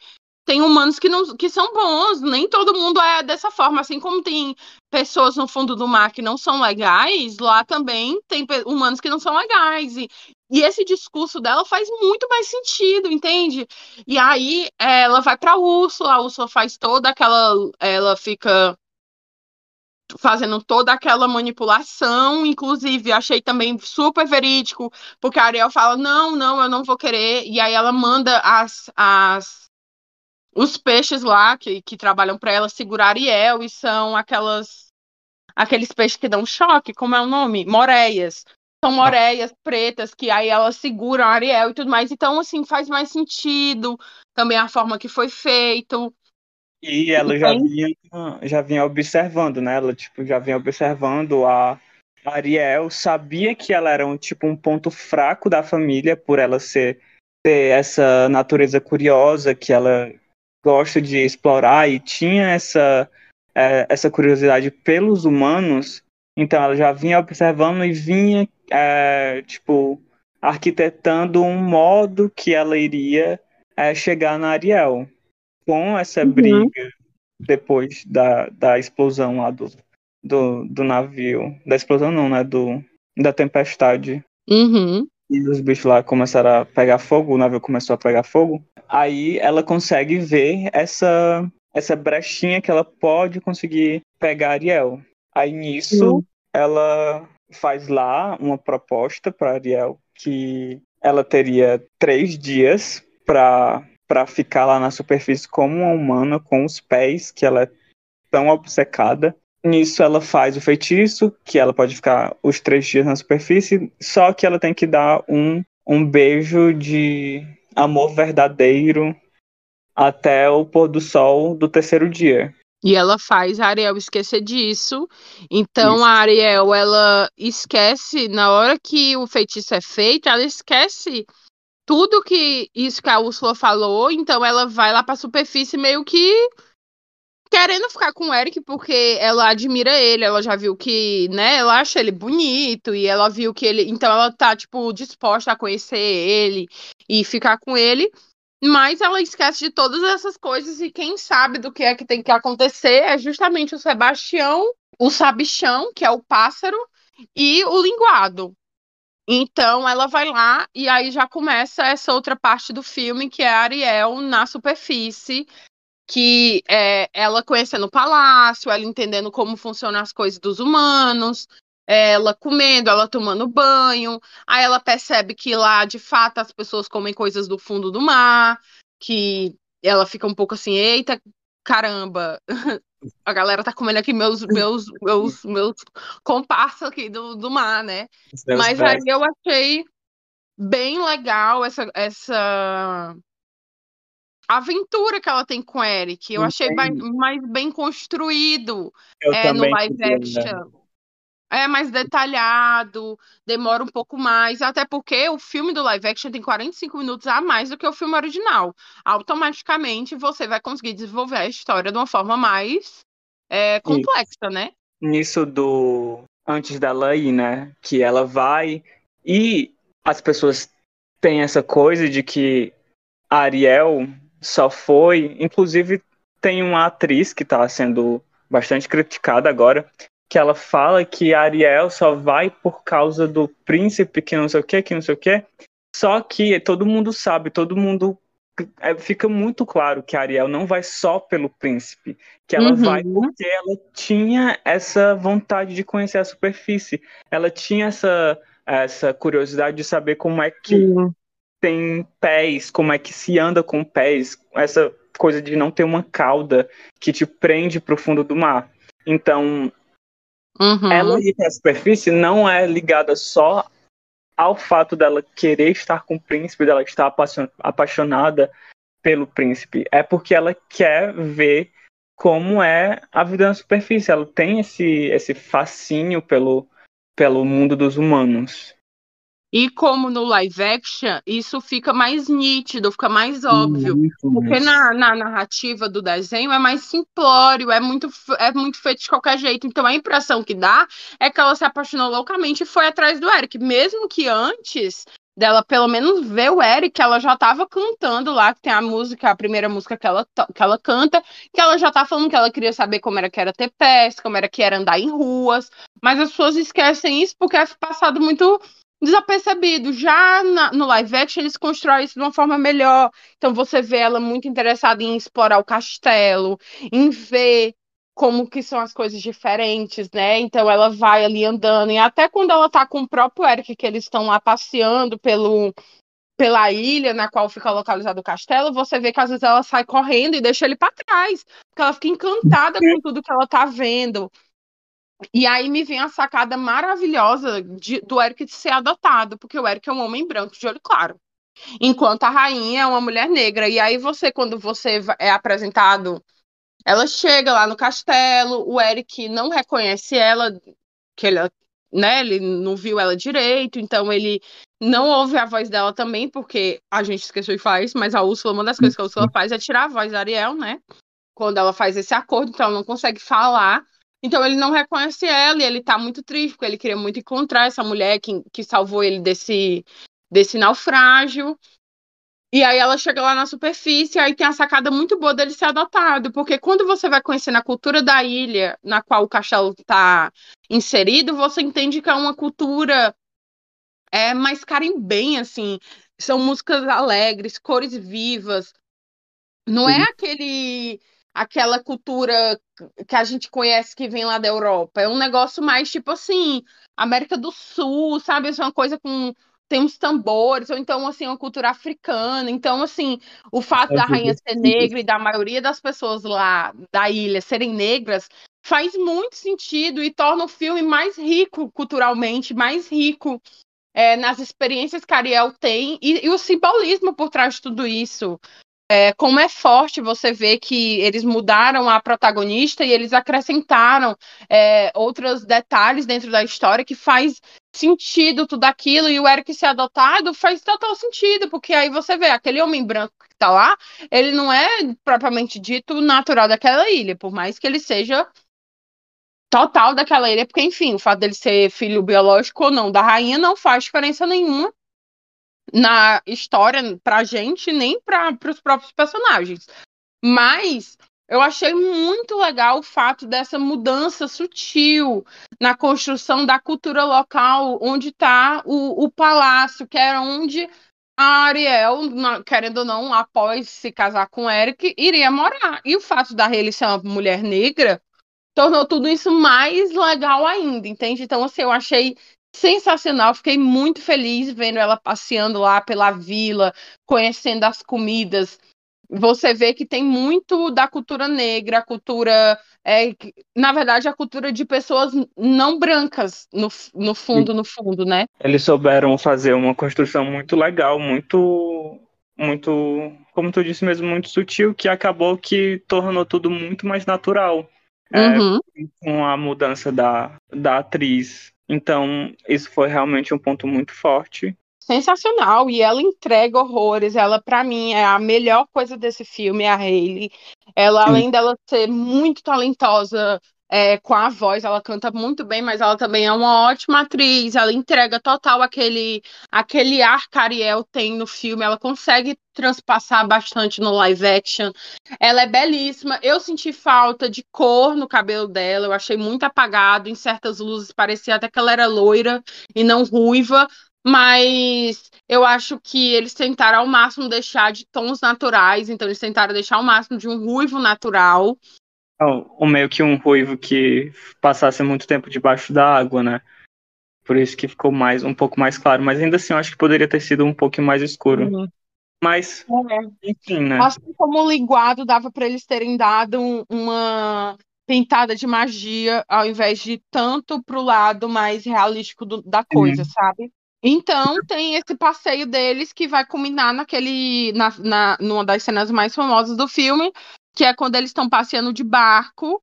Tem humanos que, não, que são bons, nem todo mundo é dessa forma. Assim como tem pessoas no fundo do mar que não são legais, lá também tem humanos que não são legais. E, e esse discurso dela faz muito mais sentido, entende? E aí eh, ela vai pra Úrsula, a Úrsula faz toda aquela. Ela fica fazendo toda aquela manipulação, inclusive achei também super verídico, porque a Ariel fala, não, não, eu não vou querer, e aí ela manda as, as os peixes lá que, que trabalham para ela segurar Ariel, e são aquelas aqueles peixes que dão choque, como é o nome? Moreias. São moreias pretas que aí elas seguram a Ariel e tudo mais. Então, assim, faz mais sentido também a forma que foi feito. E ela já vinha, já vinha observando, né? Ela tipo, já vinha observando a Ariel, sabia que ela era um tipo um ponto fraco da família por ela ser ter essa natureza curiosa que ela gosta de explorar e tinha essa é, essa curiosidade pelos humanos. Então ela já vinha observando e vinha é, tipo arquitetando um modo que ela iria é, chegar na Ariel com essa Uhum. briga depois da, da explosão lá do, do, do navio. Da explosão não, né? Do, da tempestade. Uhum. E os bichos lá começaram a pegar fogo, o navio começou a pegar fogo. Aí ela consegue ver essa, essa brechinha que ela pode conseguir pegar Ariel. Aí nisso, Uhum. ela faz lá uma proposta para Ariel que ela teria três dias para para ficar lá na superfície como uma humana com os pés que ela é tão obcecada. Nisso ela faz o feitiço que ela pode ficar os três dias na superfície, só que ela tem que dar um um beijo de amor verdadeiro até o pôr do sol do terceiro dia. E ela faz a Ariel esquecer disso. Então Isso. a Ariel, ela esquece, na hora que o feitiço é feito, ela esquece tudo que isso que a Úrsula falou. Então ela vai lá pra superfície meio que querendo ficar com o Eric, porque ela admira ele, ela já viu que, né, ela acha ele bonito e ela viu que ele, então ela tá tipo disposta a conhecer ele e ficar com ele. Mas ela esquece de todas essas coisas e quem sabe do que é que tem que acontecer é justamente o Sebastião, o Sabichão, que é o pássaro, e o linguado. Então ela vai lá e aí já começa essa outra parte do filme que é a Ariel na superfície, que é ela conhecendo o palácio, ela entendendo como funcionam as coisas dos humanos, ela comendo, ela tomando banho, aí ela percebe que lá de fato as pessoas comem coisas do fundo do mar, que ela fica um pouco assim, eita, caramba, a galera tá comendo aqui meus meus meus meus comparsa aqui do, do mar, né? Mas aí eu achei bem legal essa, essa aventura que ela tem com o Eric. Eu achei bem, mais bem construído é, no live queria, action. É mais detalhado, demora um pouco mais, até porque o filme do live action tem 45 minutos a mais do que o filme original. Automaticamente você vai conseguir desenvolver a história de uma forma mais é, complexa, né? nisso do antes dela ir, né? Que ela vai e as pessoas têm essa coisa de que a Ariel só foi, inclusive tem uma atriz que tá sendo bastante criticada agora, que ela fala que a Ariel só vai por causa do príncipe que não sei o que, que não sei o que. Só que todo mundo sabe, todo mundo é, fica muito claro que a Ariel não vai só pelo príncipe, que ela Uhum. vai porque ela tinha essa vontade de conhecer a superfície, ela tinha essa essa curiosidade de saber como é que tem pés, como é que se anda com pés, essa coisa de não ter uma cauda que te prende para o fundo do mar. Então, Uhum. ela ir para a superfície não é ligada só ao fato dela querer estar com o príncipe, dela estar apaixon- apaixonada pelo príncipe. É porque ela quer ver como é a vida na superfície. Ela tem esse, esse fascínio pelo, pelo mundo dos humanos. E como no live action, isso fica mais nítido, fica mais óbvio. Porque mais. na, na narrativa do desenho é mais simplório, é muito, é muito feito de qualquer jeito. Então a impressão que dá é que ela se apaixonou loucamente e foi atrás do Eric. Mesmo que antes dela pelo menos ver o Eric, ela já estava cantando lá, que tem a música, a primeira música que ela, que ela canta, que ela já tá falando que ela queria saber como era que era ter pés, como era que era andar em ruas. Mas as pessoas esquecem isso porque é passado muito desapercebido. Já na- no live action, eles constroem isso de uma forma melhor. Então você vê ela muito interessada em explorar o castelo, em ver como que são as coisas diferentes, né? Então ela vai ali andando, e até quando ela tá com o próprio Eric, que eles estão lá passeando pelo, pela ilha na qual fica localizado o castelo, você vê que às vezes ela sai correndo e deixa ele para trás, porque ela fica encantada com tudo que ela tá vendo. E aí me vem a sacada maravilhosa de- do Eric de ser adotado, porque o Eric é um homem branco de olho claro. Enquanto a rainha é uma mulher negra. E aí você, quando você é apresentado, ela chega lá no castelo, o Eric não reconhece ela, que ele, né, ele não viu ela direito, então ele não ouve a voz dela também, porque a gente esqueceu de falar isso, mas a Úrsula, uma das coisas que a Úrsula faz é tirar a voz da Ariel, né? Quando ela faz esse acordo, então ela não consegue falar. Então ele não reconhece ela e ele tá muito triste, porque ele queria muito encontrar essa mulher que, que salvou ele desse, desse naufrágio. E aí ela chega lá na superfície, aí tem a sacada muito boa dele ser adotado, porque quando você vai conhecendo a cultura da ilha na qual o castelo está inserido, você entende que é uma cultura é mais carimbenha, assim. São músicas alegres, cores vivas. Não é aquele aquela cultura que a gente conhece que vem lá da Europa. É um negócio mais tipo assim, América do Sul, sabe? É uma coisa com tem uns tambores, ou então, assim, uma cultura africana. Então, assim, o fato da rainha ser negra e da maioria das pessoas lá da ilha serem negras faz muito sentido e torna o filme mais rico culturalmente, mais rico é, nas experiências que Ariel tem e, e, o simbolismo por trás de tudo isso. É, como é forte você ver que eles mudaram a protagonista e eles acrescentaram é, outros detalhes dentro da história que faz sentido tudo aquilo, e o Eric ser adotado faz total sentido, porque aí você vê aquele homem branco que tá lá, ele não é propriamente dito natural daquela ilha, por mais que ele seja total daquela ilha, porque, enfim, o fato dele ser filho biológico ou não da rainha não faz diferença nenhuma na história pra gente, nem para os próprios personagens. Mas eu achei muito legal o fato dessa mudança sutil na construção da cultura local, onde está o, o palácio, que era onde a Ariel, querendo ou não, após se casar com Eric, iria morar. E o fato da Hayley ser uma mulher negra tornou tudo isso mais legal ainda, entende? Então, assim, eu achei sensacional. Fiquei muito feliz vendo ela passeando lá pela vila, conhecendo as comidas. Você vê que tem muito da cultura negra, a cultura, é, na verdade, a cultura de pessoas não brancas, no, no fundo, no fundo, né? Eles souberam fazer uma construção muito legal, muito, muito, como tu disse mesmo, muito sutil, que acabou que tornou tudo muito mais natural. É, uhum. Com a mudança da, da atriz então, isso foi realmente um ponto muito forte. Sensacional, e ela entrega horrores. Ela, para mim, é a melhor coisa desse filme, é a Hayley. Ela, além dela ser muito talentosa é, com a voz, ela canta muito bem, mas ela também é uma ótima atriz, ela entrega total aquele, aquele ar que a Ariel tem no filme, ela consegue transpassar bastante no live action. Ela é belíssima. Eu senti falta de cor no cabelo dela, eu achei muito apagado, em certas luzes parecia até que ela era loira e não ruiva, mas eu acho que eles tentaram ao máximo deixar de tons naturais, então eles tentaram deixar ao máximo de um ruivo natural o meio que um ruivo que passasse muito tempo debaixo da água, né? Por isso que ficou mais um pouco mais claro, mas ainda assim eu acho que poderia ter sido um pouco mais escuro. Uhum. Mas, é. enfim, né? Assim como o linguado dava para eles terem dado um, uma pintada de magia ao invés de tanto pro lado mais realístico do, da coisa, uhum. sabe? Então tem esse passeio deles que vai culminar naquele na, na numa das cenas mais famosas do filme, que é quando eles estão passeando de barco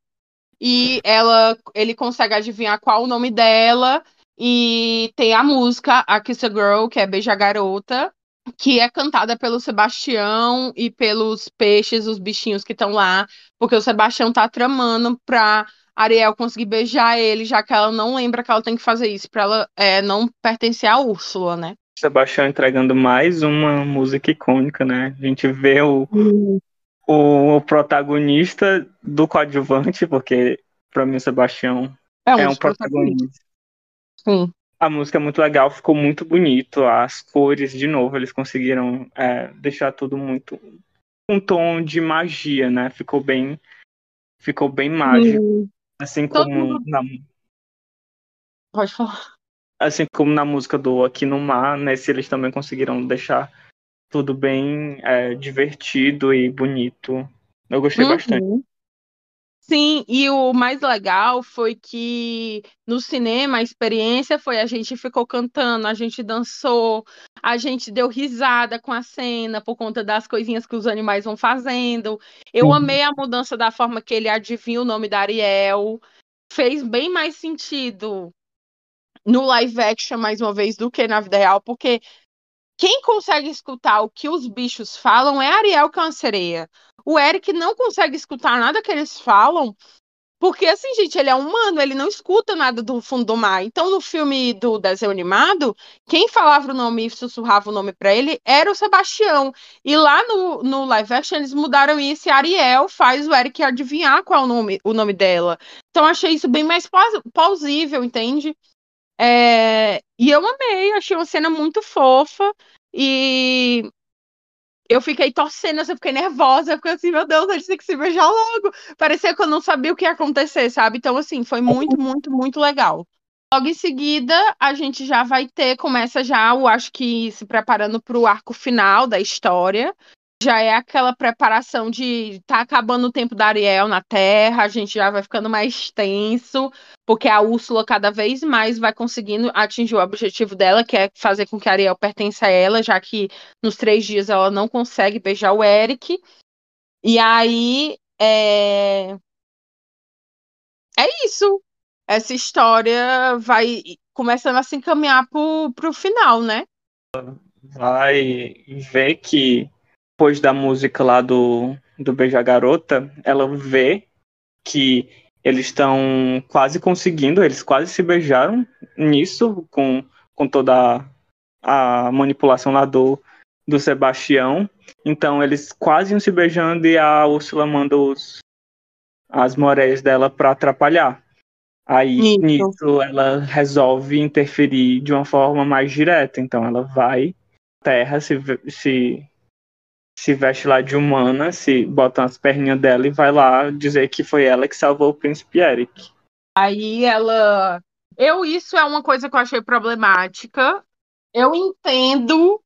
e ela, ele consegue adivinhar qual o nome dela e tem a música A Kiss a Girl, que é Beija Garota, que é cantada pelo Sebastião e pelos peixes, os bichinhos que estão lá, porque o Sebastião tá tramando pra Ariel conseguir beijar ele, já que ela não lembra que ela tem que fazer isso pra ela é, não pertencer a Úrsula, né? Sebastião entregando mais uma música icônica, né? A gente vê o, uhum o protagonista do coadjuvante, porque para mim o Sebastião é um, é um protagonista. Sim. A música é muito legal, ficou muito bonito, as cores, de novo, eles conseguiram é, deixar tudo muito um tom de magia, né? Ficou bem, ficou bem mágico, hum. assim como na... Pode falar. Assim como na música do Aqui no Mar, nesse eles também conseguiram deixar tudo bem é, divertido e bonito. Eu gostei uhum. bastante. Sim, e o mais legal foi que no cinema a experiência foi a gente ficou cantando, a gente dançou, a gente deu risada com a cena por conta das coisinhas que os animais vão fazendo. Eu uhum. amei a mudança da forma que ele adivinha o nome da Ariel. Fez bem mais sentido no live action, mais uma vez, do que na vida real, porque quem consegue escutar o que os bichos falam é a Ariel, que é uma sereia. O Eric não consegue escutar nada que eles falam Porque, assim, gente, ele é humano, ele não escuta nada do fundo do mar. Então, no filme do desenho animado, quem falava o nome e sussurrava o nome para ele era o Sebastião. E lá no, no live action, eles mudaram isso e Ariel faz o Eric adivinhar qual é o nome, o nome dela. Então, achei isso bem mais plausível, entende? É... E eu amei, achei uma cena muito fofa. E eu fiquei torcendo, eu fiquei nervosa, fiquei assim, meu Deus, eles têm que se beijar logo. Parecia que eu não sabia o que ia acontecer, sabe? Então, assim, foi muito, muito, muito legal. Logo em seguida, a gente já vai ter, começa já, eu acho que se preparando para o arco final da história, já é aquela preparação de tá acabando o tempo da Ariel na Terra, a gente já vai ficando mais tenso, porque a Úrsula cada vez mais vai conseguindo atingir o objetivo dela, que é fazer com que a Ariel pertença a ela, já que nos três dias ela não consegue beijar o Eric. E aí é, é isso. Essa história vai começando a se encaminhar pro, pro final, né? Vai ver que depois da música lá do, do Beija Garota, ela vê que eles estão quase conseguindo, eles quase se beijaram nisso, com, com toda a, a manipulação lá do, do Sebastião. Então eles quase iam se beijando e a Úrsula manda os, as moreias dela para atrapalhar. Aí Isso. nisso ela resolve interferir de uma forma mais direta. Então ela vai terra se, se se veste lá de humana, se bota as perninhas dela e vai lá dizer que foi ela que salvou o príncipe Eric. Aí ela. Eu, isso é uma coisa que eu achei problemática. Eu entendo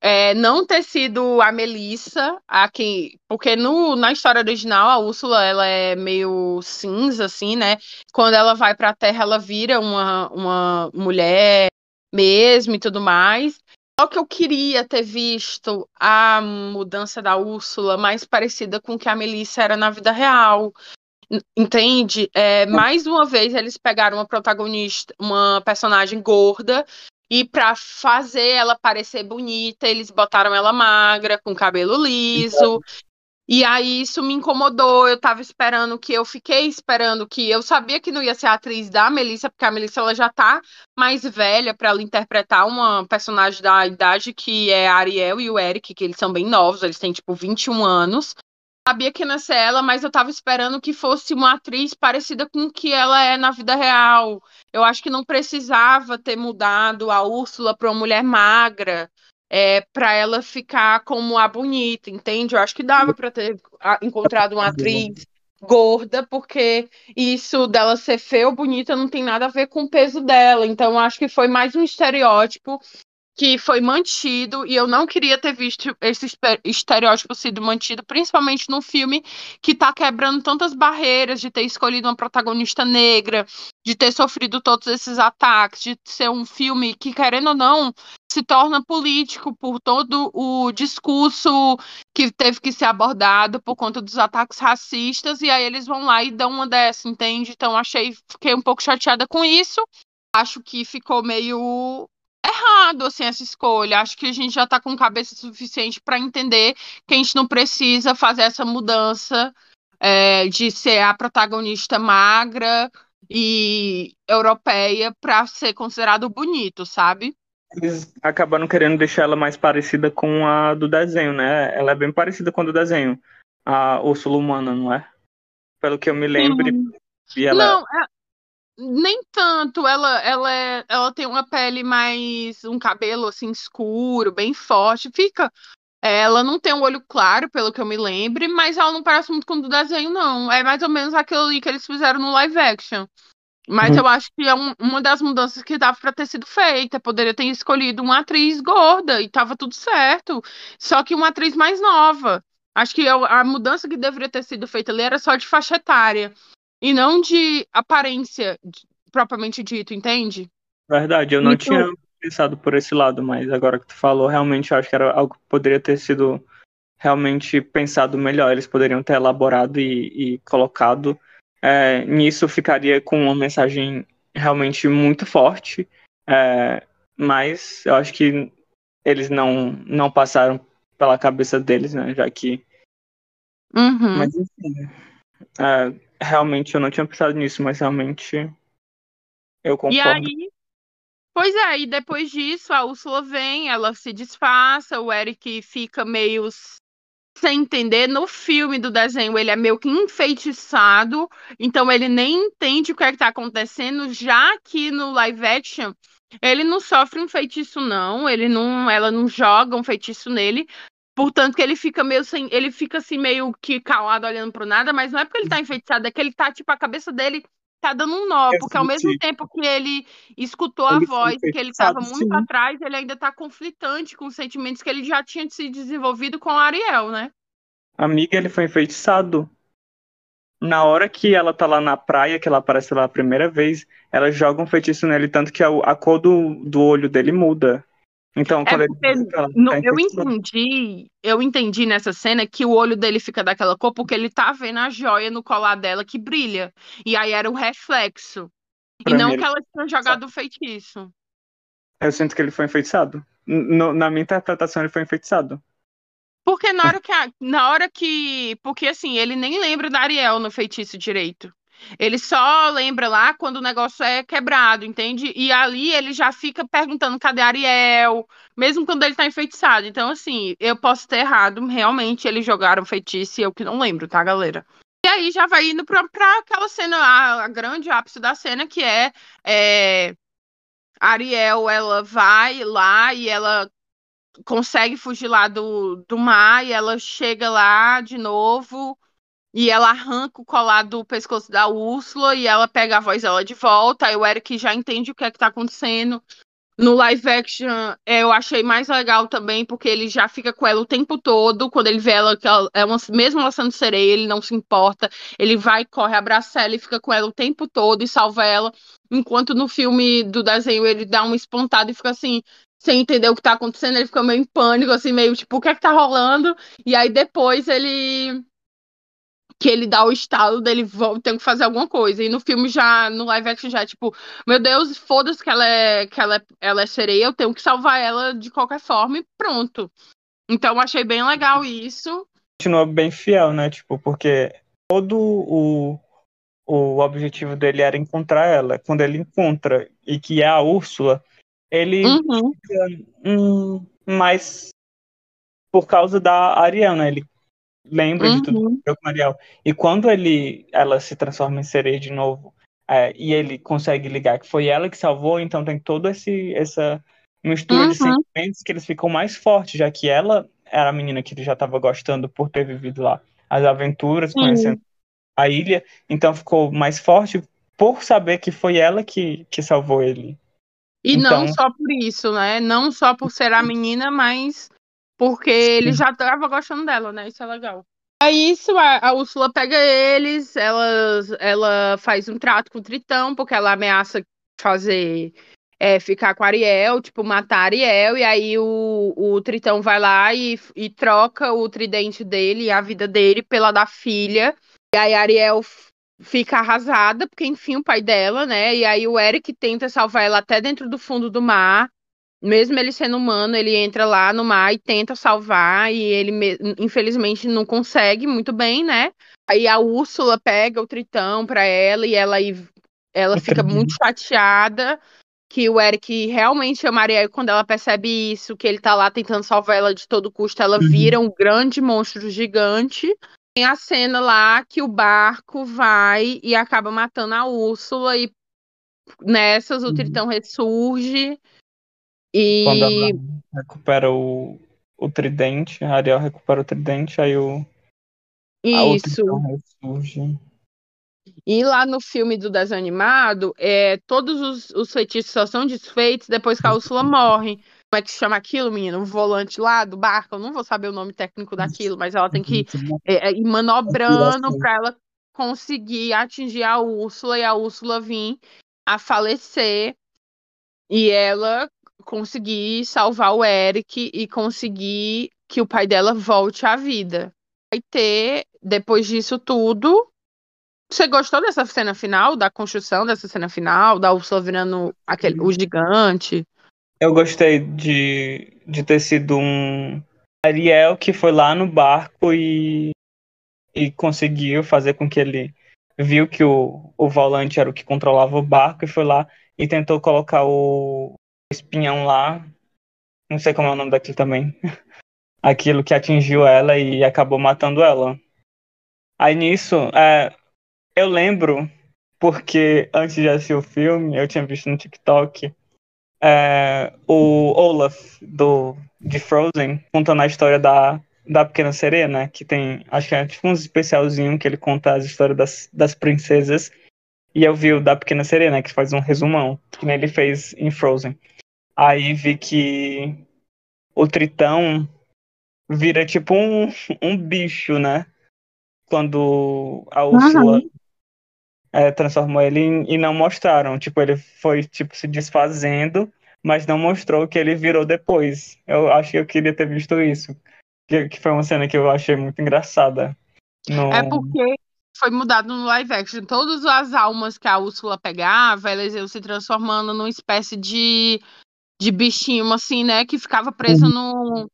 é, não ter sido a Melissa a quem. Porque no, na história original, a Úrsula ela é meio cinza, assim, né? Quando ela vai pra Terra, ela vira uma, uma mulher mesmo e tudo mais. Só que eu queria ter visto a mudança da Úrsula mais parecida com o que a Melissa era na vida real. Entende? É, mais uma vez eles pegaram uma protagonista, uma personagem gorda, e para fazer ela parecer bonita, eles botaram ela magra, com cabelo liso. E aí isso me incomodou. Eu tava esperando que eu fiquei esperando que eu sabia que não ia ser a atriz da Melissa, porque a Melissa ela já tá mais velha para ela interpretar uma personagem da idade que é a Ariel e o Eric, que eles são bem novos, eles têm tipo 21 anos. Sabia que ia ser ela, mas eu tava esperando que fosse uma atriz parecida com o que ela é na vida real. Eu acho que não precisava ter mudado a Úrsula para uma mulher magra é, para ela ficar como a bonita, entende? Eu acho que dava para ter encontrado uma atriz gorda, porque isso dela ser feia ou bonita não tem nada a ver com o peso dela. Então, acho que foi mais um estereótipo que foi mantido e eu não queria ter visto esse estereótipo sido mantido, principalmente num filme que está quebrando tantas barreiras de ter escolhido uma protagonista negra, de ter sofrido todos esses ataques, de ser um filme que, querendo ou não, se torna político por todo o discurso que teve que ser abordado por conta dos ataques racistas, e aí eles vão lá e dão uma dessa, entende? Então achei, fiquei um pouco chateada com isso. Acho que ficou meio errado assim essa escolha. Acho que a gente já está com cabeça suficiente para entender que a gente não precisa fazer essa mudança é, de ser a protagonista magra e europeia para ser considerado bonito, sabe? Eles acabaram querendo deixar ela mais parecida com a do desenho, né? Ela é bem parecida com a do desenho, a Úrsula humana, não é? Pelo que eu me lembro. E ela... Não, é, nem tanto, ela, ela, é, ela tem uma pele mais. um cabelo assim escuro, bem forte. Fica. Ela não tem um olho claro, pelo que eu me lembre, mas ela não parece muito com o do desenho, não. É mais ou menos aquilo que eles fizeram no live action. Mas uhum. eu acho que é um, uma das mudanças que dava para ter sido feita. Poderia ter escolhido uma atriz gorda e tava tudo certo. Só que uma atriz mais nova. Acho que a mudança que deveria ter sido feita ali era só de faixa etária e não de aparência propriamente dito, entende? Verdade, eu não então... tinha pensado por esse lado, mas agora que tu falou, realmente eu acho que era algo que poderia ter sido realmente pensado melhor. Eles poderiam ter elaborado e, e colocado. É, nisso ficaria com uma mensagem realmente muito forte, é, mas eu acho que eles não, não passaram pela cabeça deles, né? Já que. Uhum. Mas enfim. É, realmente eu não tinha pensado nisso, mas realmente eu concordo. E aí, pois é, e depois disso a Úrsula vem, ela se disfarça, o Eric fica meio sem entender. No filme do desenho, ele é meio que enfeitiçado, então ele nem entende o que é que tá acontecendo, já que no live action ele não sofre um feitiço, não. Ele não, ela não joga um feitiço nele. Portanto, que ele fica meio sem. Ele fica assim, meio que calado olhando pro nada, mas não é porque ele tá enfeitiçado, é que ele tá, tipo, a cabeça dele tá dando um nó, É porque ao mesmo tempo que ele escutou a Ele foi voz, que ele tava enfeitiçado, muito sim. atrás, ele ainda tá conflitante com os sentimentos que ele já tinha se desenvolvido com a Ariel, né? Amiga, ele foi enfeitiçado. Na hora que ela tá lá na praia, que ela aparece lá a primeira vez, ela joga um feitiço nele, tanto que a, a cor do, do olho dele muda. Então, quando É ele no- tá eu entendi, eu entendi nessa cena que o olho dele fica daquela cor porque ele tá vendo a joia no colar dela que brilha. E aí era o reflexo. E Pra não mim, que ela tinha jogado o feitiço. eu sinto que ele foi enfeitiçado. No- na minha interpretação, ele foi enfeitiçado. Porque na hora que a- na hora que, porque assim, ele nem lembra da Ariel no feitiço direito. Ele só lembra lá quando o negócio é quebrado, entende? E ali ele já fica perguntando cadê Ariel, mesmo quando ele tá enfeitiçado. Então, assim, eu posso ter errado, realmente eles jogaram feitiço e eu que não lembro, tá, galera? E aí já vai indo pra, pra aquela cena, a, a grande ápice da cena, que é, é Ariel, ela vai lá e ela consegue fugir lá do, do mar e ela chega lá de novo e ela arranca o colar do pescoço da Úrsula e ela pega a voz dela de volta. Aí o Eric já entende o que é que tá acontecendo. No live action, eh, eu achei mais legal também, porque ele já fica com ela o tempo todo. Quando ele vê ela, que ela é uma, mesmo ela sendo sereia, ele não se importa. Ele vai, corre, abraça ela e fica com ela o tempo todo e salva ela. Enquanto no filme do desenho ele dá uma espontada e fica assim, sem entender o que tá acontecendo, ele fica meio em pânico, assim, meio tipo, o que é que tá rolando? E aí depois ele que ele dá o estalo dele vou ter que fazer alguma coisa. E no filme já, no live action já é tipo, meu Deus, foda-se que ela é que ela é, ela é sereia, eu tenho que salvar ela de qualquer forma e pronto. Então achei bem legal isso. Continua bem fiel, né? Tipo, porque todo o, o objetivo dele era encontrar ela. Quando ele encontra e que é a Úrsula, ele Uhum, hum, mas por causa da Ariel, né? Ele lembra de tudo que uhum, aconteceu com Ariel. E quando ele, ela se transforma em sereia de novo, é, e ele consegue ligar que foi ela que salvou, então tem toda esse, essa mistura de uhum, sentimentos que eles ficam mais fortes, já que ela era a menina que ele já estava gostando por ter vivido lá as aventuras, sim. conhecendo a ilha, então ficou mais forte por saber que foi ela que, que salvou ele. E não Então, só por isso, né? Não só por ser a menina, mas porque ele já tava gostando dela, né? Isso é legal. Aí isso, a, a Úrsula pega eles, ela, ela faz um trato com o Tritão, porque ela ameaça fazer é, ficar com Ariel, tipo, matar a Ariel, e aí o, o Tritão vai lá e, e troca o tridente dele e a vida dele pela da filha. E aí a Ariel fica arrasada, porque enfim, o pai dela, né? E aí o Eric tenta salvar ela até dentro do fundo do mar. Mesmo ele sendo humano, ele entra lá no mar e tenta salvar, e ele me- infelizmente não consegue muito bem, né? Aí a Úrsula pega o Tritão pra ela e ela, ela fica muito chateada que o Eric realmente ama a Ariel. e Quando ela percebe isso, que ele tá lá tentando salvar ela de todo custo, ela Uhum. vira um grande monstro gigante. Tem a cena lá que o barco vai e acaba matando a Úrsula, e nessas o Uhum. Tritão ressurge. Quando ela E recupera o, o tridente, a Ariel recupera o tridente, aí o, isso. ressurge. E lá no filme do desenho animado, é, todos os, os feitiços só são desfeitos depois que a Úrsula morre. Como é que se chama aquilo, menino? O volante lá do barco. Eu não vou saber o nome técnico daquilo, mas ela tem que é, é, ir manobrando Inspiração. para ela conseguir atingir a Úrsula e a Úrsula vir a falecer e ela conseguir salvar o Eric e conseguir que o pai dela volte à vida. Vai ter, depois disso tudo. Você gostou dessa cena final, da construção dessa cena final, da Úrsula virando aquele, o gigante? Eu gostei de, de ter sido um Ariel que foi lá no barco e, e conseguiu fazer com que ele viu que o, o volante era o que controlava o barco e foi lá e tentou colocar o espinhão lá. Não sei como é o nome daquilo também. Aquilo que atingiu ela e acabou matando ela. Aí nisso, é, eu lembro, porque antes de assistir o filme, eu tinha visto no TikTok é, o Olaf do, de Frozen contando a história da, da Pequena Sereia, né? Que tem, acho que é tipo uns especialzinho que ele conta as histórias das, das princesas. E eu vi o da Pequena Sereia, né? Que faz um resumão, que ele fez em Frozen. Aí vi que o Tritão vira tipo um, um bicho, né? Quando a Úrsula uhum. é, transformou ele e não mostraram. Tipo, ele foi tipo se desfazendo, mas não mostrou que ele virou depois. Eu acho que eu queria ter visto isso. Que, que foi uma cena que eu achei muito engraçada. No... É porque foi mudado no live action. Todas as almas que a Úrsula pegava, elas iam se transformando numa espécie de, de bichinho, assim, né? Que ficava preso no,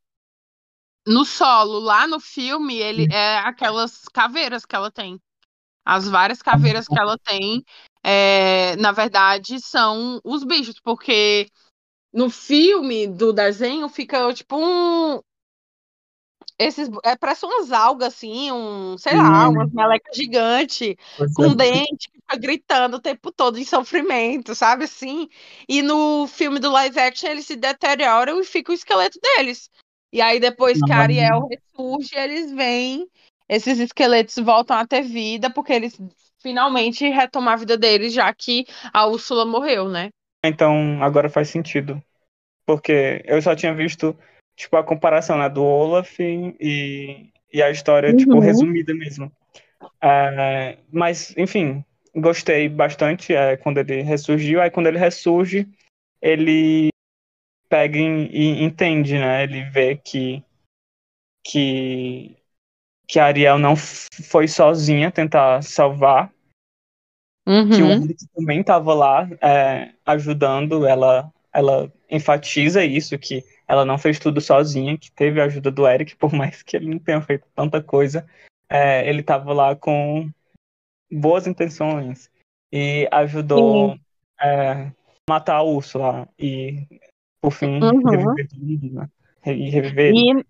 no solo. Lá no filme, ele é aquelas caveiras que ela tem. As várias caveiras que ela tem, é, na verdade, são os bichos, porque no filme do desenho fica tipo um, esses, é, parece umas algas, assim, um, sei lá, umas melecas gigantes, com é. dente, que fica gritando o tempo todo em sofrimento, sabe assim? E no filme do live action eles se deterioram e fica o esqueleto deles. E aí depois que a Ariel ressurge, eles vêm, esses esqueletos voltam a ter vida, porque eles finalmente retomam a vida deles, já que a Úrsula morreu, né? Então agora faz sentido. Porque eu só tinha visto tipo, a comparação né, do Olaf e, e a história, tipo, uhum. tipo, resumida mesmo. É, mas, enfim, gostei bastante é, quando ele ressurgiu. Aí, quando ele ressurge, ele pega e entende, né? Ele vê que, que, que a Ariel não foi sozinha tentar salvar. Uhum. Que o Alex também estava lá é, ajudando. Ela, ela enfatiza isso, que ela não fez tudo sozinha, que teve a ajuda do Eric, por mais que ele não tenha feito tanta coisa. É, ele estava lá com boas intenções e ajudou é, matar a Úrsula e, por fim, uhum. reviver né? E reviver e,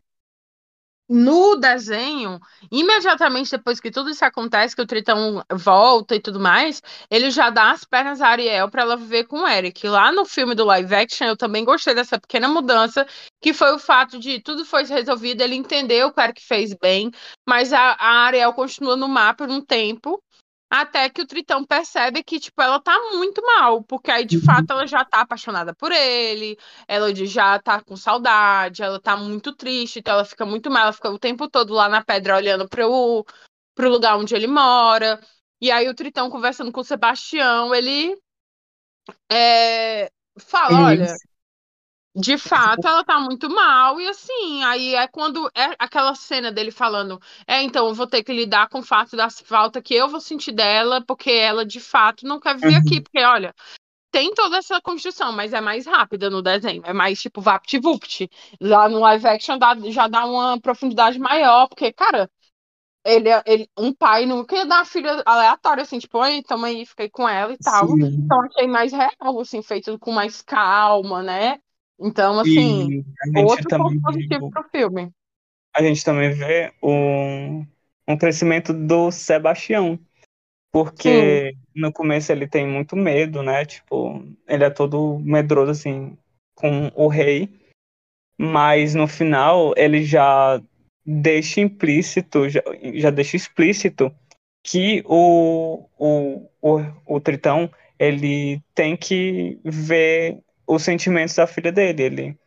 no desenho, imediatamente depois que tudo isso acontece, que o Tritão volta e tudo mais, ele já dá as pernas a Ariel para ela viver com o Eric. Lá no filme do live action, eu também gostei dessa pequena mudança, que foi o fato de tudo foi resolvido, ele entendeu que o Eric fez bem, mas a, a Ariel continua no mar por um tempo, até que o Tritão percebe que, tipo, ela tá muito mal, porque aí, de uhum. fato, ela já tá apaixonada por ele, ela já tá com saudade, ela tá muito triste, então ela fica muito mal, ela fica o tempo todo lá na pedra olhando pro, pro lugar onde ele mora. E aí o Tritão conversando com o Sebastião, ele é, fala, olha, de fato, ela tá muito mal, e assim, aí é quando é aquela cena dele falando, é, então eu vou ter que lidar com o fato da falta que eu vou sentir dela, porque ela de fato não quer vir uhum. aqui, porque olha, tem toda essa construção, mas é mais rápida no desenho, é mais tipo vapt-vupt. Lá no live action dá, já dá uma profundidade maior, porque, cara, ele, ele, um pai não queria dar uma filha aleatória, assim, tipo, oi, tamo aí, fiquei com ela e tal. Sim. Então achei mais real, assim, feito com mais calma, né? Então, assim, outro ponto positivo pro filme. A gente também vê um, um crescimento do Sebastião. Porque Sim. no começo ele tem muito medo, né? Tipo, ele é todo medroso, assim, com o rei. Mas no final ele já deixa implícito, já, já deixa explícito que o, o, o, o Tritão ele tem que ver os sentimentos da filha dele. Ele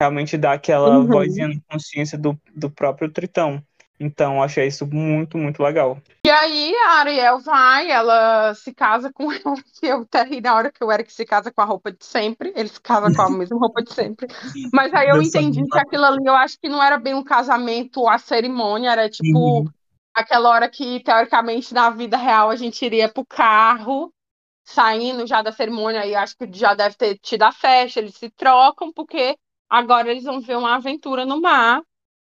realmente dá aquela uhum. vozinha de consciência do, do próprio Tritão. Então, achei isso muito, muito legal. E aí, a Ariel vai, ela se casa com ela, que eu até ri na hora que o Eric se casa com a roupa de sempre, ele se casa com a mesma roupa de sempre. Mas aí eu entendi que aquilo ali, eu acho que não era bem um casamento, a cerimônia, era tipo uhum. aquela hora que, teoricamente, na vida real, a gente iria pro carro, saindo já da cerimônia e acho que já deve ter tido a festa, eles se trocam, porque agora eles vão ver uma aventura no mar.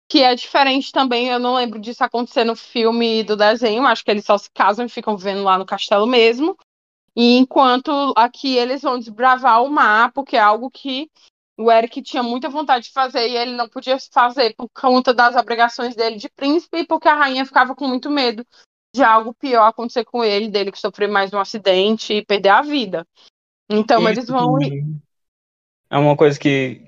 que é diferente também. Eu não lembro disso acontecer no filme do desenho, acho que eles só se casam e ficam vivendo lá no castelo mesmo. E enquanto aqui eles vão desbravar o mar, porque é algo que o Eric tinha muita vontade de fazer e ele não podia fazer por conta das obrigações dele de príncipe e porque a rainha ficava com muito medo de algo pior acontecer com ele, dele que sofrer mais um acidente e perder a vida. Então Isso eles vão. É uma coisa que,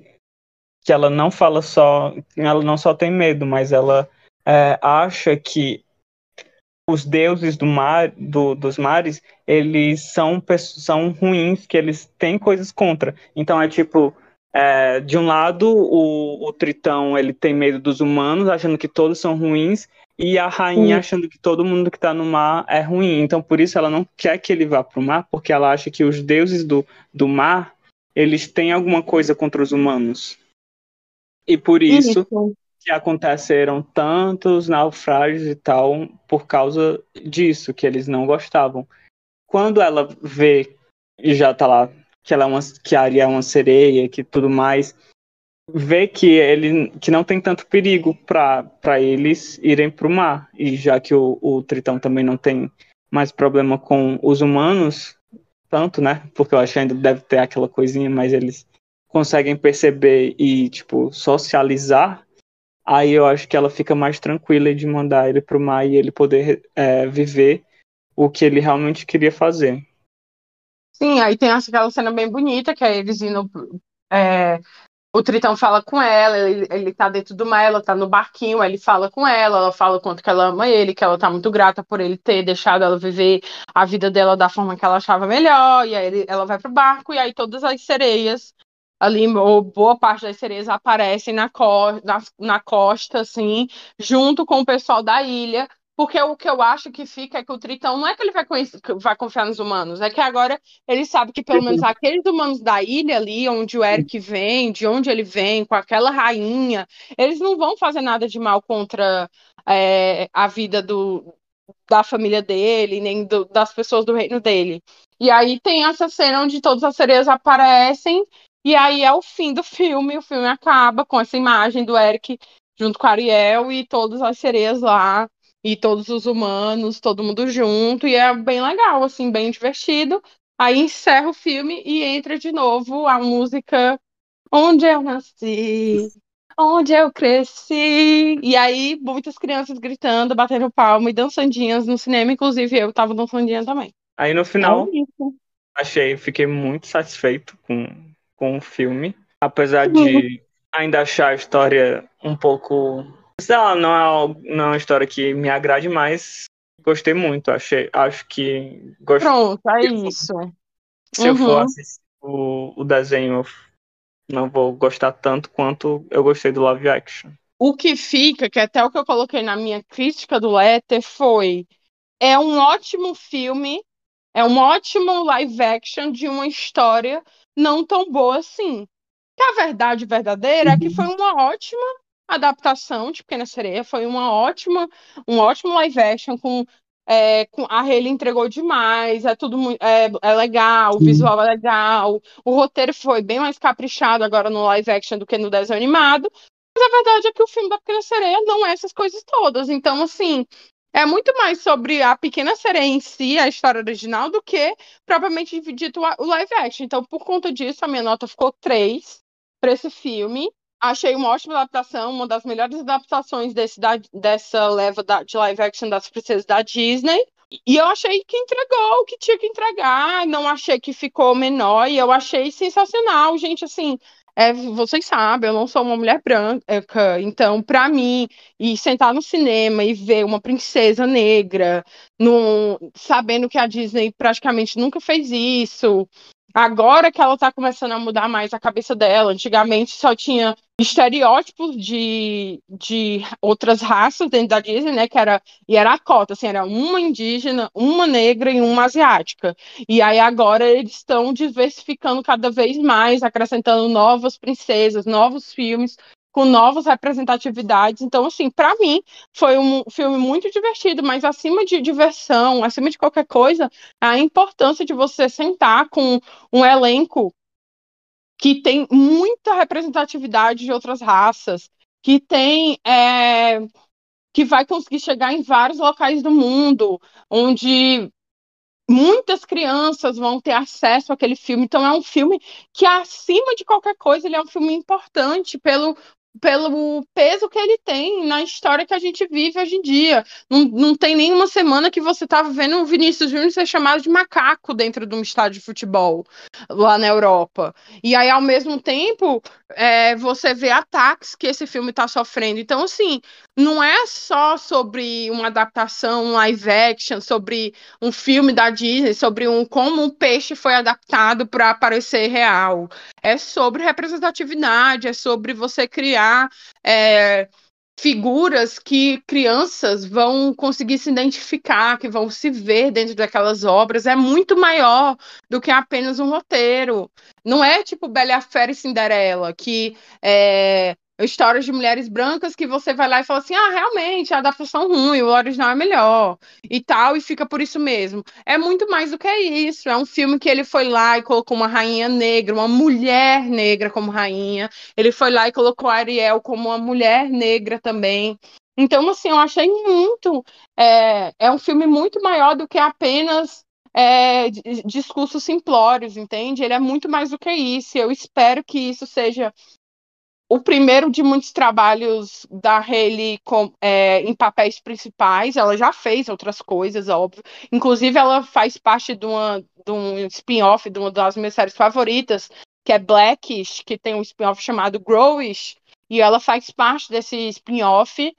que ela não fala só. Ela não só tem medo, mas ela é, acha que os deuses do mar, do, dos mares, eles são, são ruins, que eles têm coisas contra. Então é tipo, é, de um lado, o, o Tritão ele tem medo dos humanos, achando que todos são ruins, e a rainha achando que todo mundo que está no mar é ruim. Então, por isso, ela não quer que ele vá para o mar, porque ela acha que os deuses do, do mar eles têm alguma coisa contra os humanos. E por isso, isso. que aconteceram tantos naufrágios e tal, por causa disso, que eles não gostavam. Quando ela vê e já está lá que ela é uma, que a Arya é uma sereia, que tudo mais, vê que ele que não tem tanto perigo para eles irem para o mar e já que o, o Tritão também não tem mais problema com os humanos tanto, né? Porque eu acho que ainda deve ter aquela coisinha, mas eles conseguem perceber e tipo socializar. Aí eu acho que ela fica mais tranquila de mandar ele para o mar e ele poder é, viver o que ele realmente queria fazer. Sim, aí tem aquela cena bem bonita, que é eles indo. É, o Tritão fala com ela, ele, ele tá dentro do mar, ela tá no barquinho, ele fala com ela, ela fala o quanto que ela ama ele, que ela tá muito grata por ele ter deixado ela viver a vida dela da forma que ela achava melhor, e aí ele, ela vai pro barco, e aí todas as sereias ali, ou boa parte das sereias aparecem na, co na, na costa, assim, junto com o pessoal da ilha, porque o que eu acho que fica é que o Tritão não é que ele vai, vai confiar nos humanos, é que agora ele sabe que pelo menos aqueles humanos da ilha ali, onde o Eric vem, de onde ele vem, com aquela rainha, eles não vão fazer nada de mal contra é, a vida do, da família dele, nem do, das pessoas do reino dele. E aí tem essa cena onde todas as sereias aparecem, e aí é o fim do filme, o filme acaba com essa imagem do Eric junto com a Ariel e todas as sereias lá e todos os humanos, todo mundo junto, e é bem legal, assim, bem divertido. Aí encerra o filme e entra de novo a música Onde eu nasci, onde eu cresci. E aí, muitas crianças gritando, batendo palma e dançandinhas no cinema, inclusive eu tava dançandinha também. Aí no final, é achei, fiquei muito satisfeito com, com o filme. Apesar de ainda achar a história um pouco Sei lá, não é, não é uma história que me agrade mais. Gostei muito, achei, acho que. Gost... Pronto, é isso. Se uhum. eu for assistir o, o desenho, não vou gostar tanto quanto eu gostei do live action. O que fica, que é até o que eu coloquei na minha crítica do Letter, foi: é um ótimo filme, é um ótimo live action de uma história não tão boa assim. Que a verdade verdadeira uhum. é que foi uhum. uma ótima adaptação de Pequena Sereia, foi uma ótima, um ótimo live action com é, com, a Haley entregou demais, é tudo é, é legal, o visual é legal, o roteiro foi bem mais caprichado agora no live action do que no desenho animado, mas a verdade é que o filme da Pequena Sereia não é essas coisas todas, então assim, é muito mais sobre a Pequena Sereia em si, a história original, do que propriamente dito o live action, então por conta disso a minha nota ficou 3 para esse filme, Achei uma ótima adaptação, uma das melhores adaptações desse, da, dessa leva da, de live action das princesas da Disney. E eu achei que entregou o que tinha que entregar, não achei que ficou menor, e eu achei sensacional, gente, assim, é, vocês sabem, eu não sou uma mulher branca, então, para mim, e sentar no cinema e ver uma princesa negra, sabendo que a Disney praticamente nunca fez isso, Agora que ela tá começando a mudar mais a cabeça dela, antigamente só tinha estereótipos de, de outras raças dentro da Disney, né? Que era, e era a cota, assim, era uma indígena, uma negra e uma asiática. E aí agora eles estão diversificando cada vez mais, acrescentando novas princesas, novos filmes com novas representatividades. Então, assim, para mim foi um filme muito divertido, mas acima de diversão, acima de qualquer coisa, a importância de você sentar com um elenco que tem muita representatividade de outras raças, que tem é, que vai conseguir chegar em vários locais do mundo, onde muitas crianças vão ter acesso àquele filme. Então é um filme que acima de qualquer coisa ele é um filme importante pelo pelo peso que ele tem na história que a gente vive hoje em dia. Não, não tem nenhuma semana que você estava vendo o Vinícius Júnior ser chamado de macaco dentro de um estádio de futebol lá na Europa. E aí, ao mesmo tempo, é, você vê ataques que esse filme está sofrendo. Então, assim, não é só sobre uma adaptação, um live action, sobre um filme da Disney, sobre um como um peixe foi adaptado para parecer real. É sobre representatividade, é sobre você criar é, figuras que crianças vão conseguir se identificar, que vão se ver dentro daquelas obras. É muito maior do que apenas um roteiro. Não é tipo Bela Fera e Cinderela, que é, histórias de mulheres brancas que você vai lá e fala assim: ah, realmente, a adaptação ruim, o original é melhor e tal, e fica por isso mesmo. É muito mais do que isso. É um filme que ele foi lá e colocou uma rainha negra, uma mulher negra como rainha. Ele foi lá e colocou a Ariel como uma mulher negra também. Então, assim, eu achei muito. É, é um filme muito maior do que apenas é, discursos simplórios, entende? Ele é muito mais do que isso. Eu espero que isso seja o primeiro de muitos trabalhos da Haley com, é, em papéis principais. Ela já fez outras coisas, óbvio. Inclusive, ela faz parte de, uma, de um spin-off de uma das minhas séries favoritas, que é Blackish, que tem um spin-off chamado Growish. E ela faz parte desse spin-off.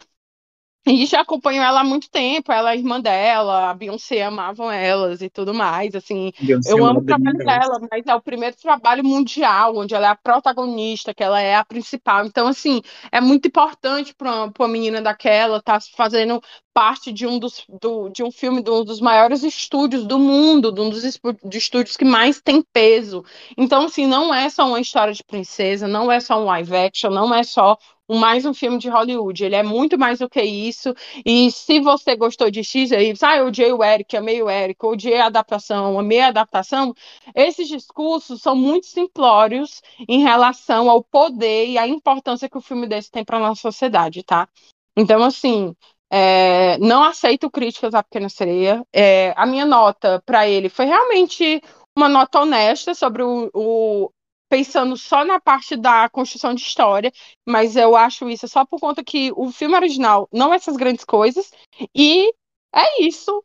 E já acompanho ela há muito tempo, ela é irmã dela, a Beyoncé amavam elas e tudo mais, assim, Beyoncé eu amo o trabalho dela, mas é o primeiro trabalho mundial, onde ela é a protagonista, que ela é a principal, então, assim, é muito importante para uma menina daquela estar tá fazendo parte de um dos do, de um filme de um dos maiores estúdios do mundo, de um dos estúdios que mais tem peso, então, assim, não é só uma história de princesa, não é só um live action, não é só mais um filme de Hollywood. Ele é muito mais do que isso. E se você gostou de X, aí, ah, eu odiei o Eric, amei o Eric, odiei a adaptação, amei a adaptação, esses discursos são muito simplórios em relação ao poder e à importância que o filme desse tem para nossa sociedade, tá? Então, assim, é, não aceito críticas à Pequena Sereia. É, a minha nota para ele foi realmente uma nota honesta sobre o, o, pensando só na parte da construção de história, mas eu acho isso só por conta que o filme original não é essas grandes coisas, e é isso.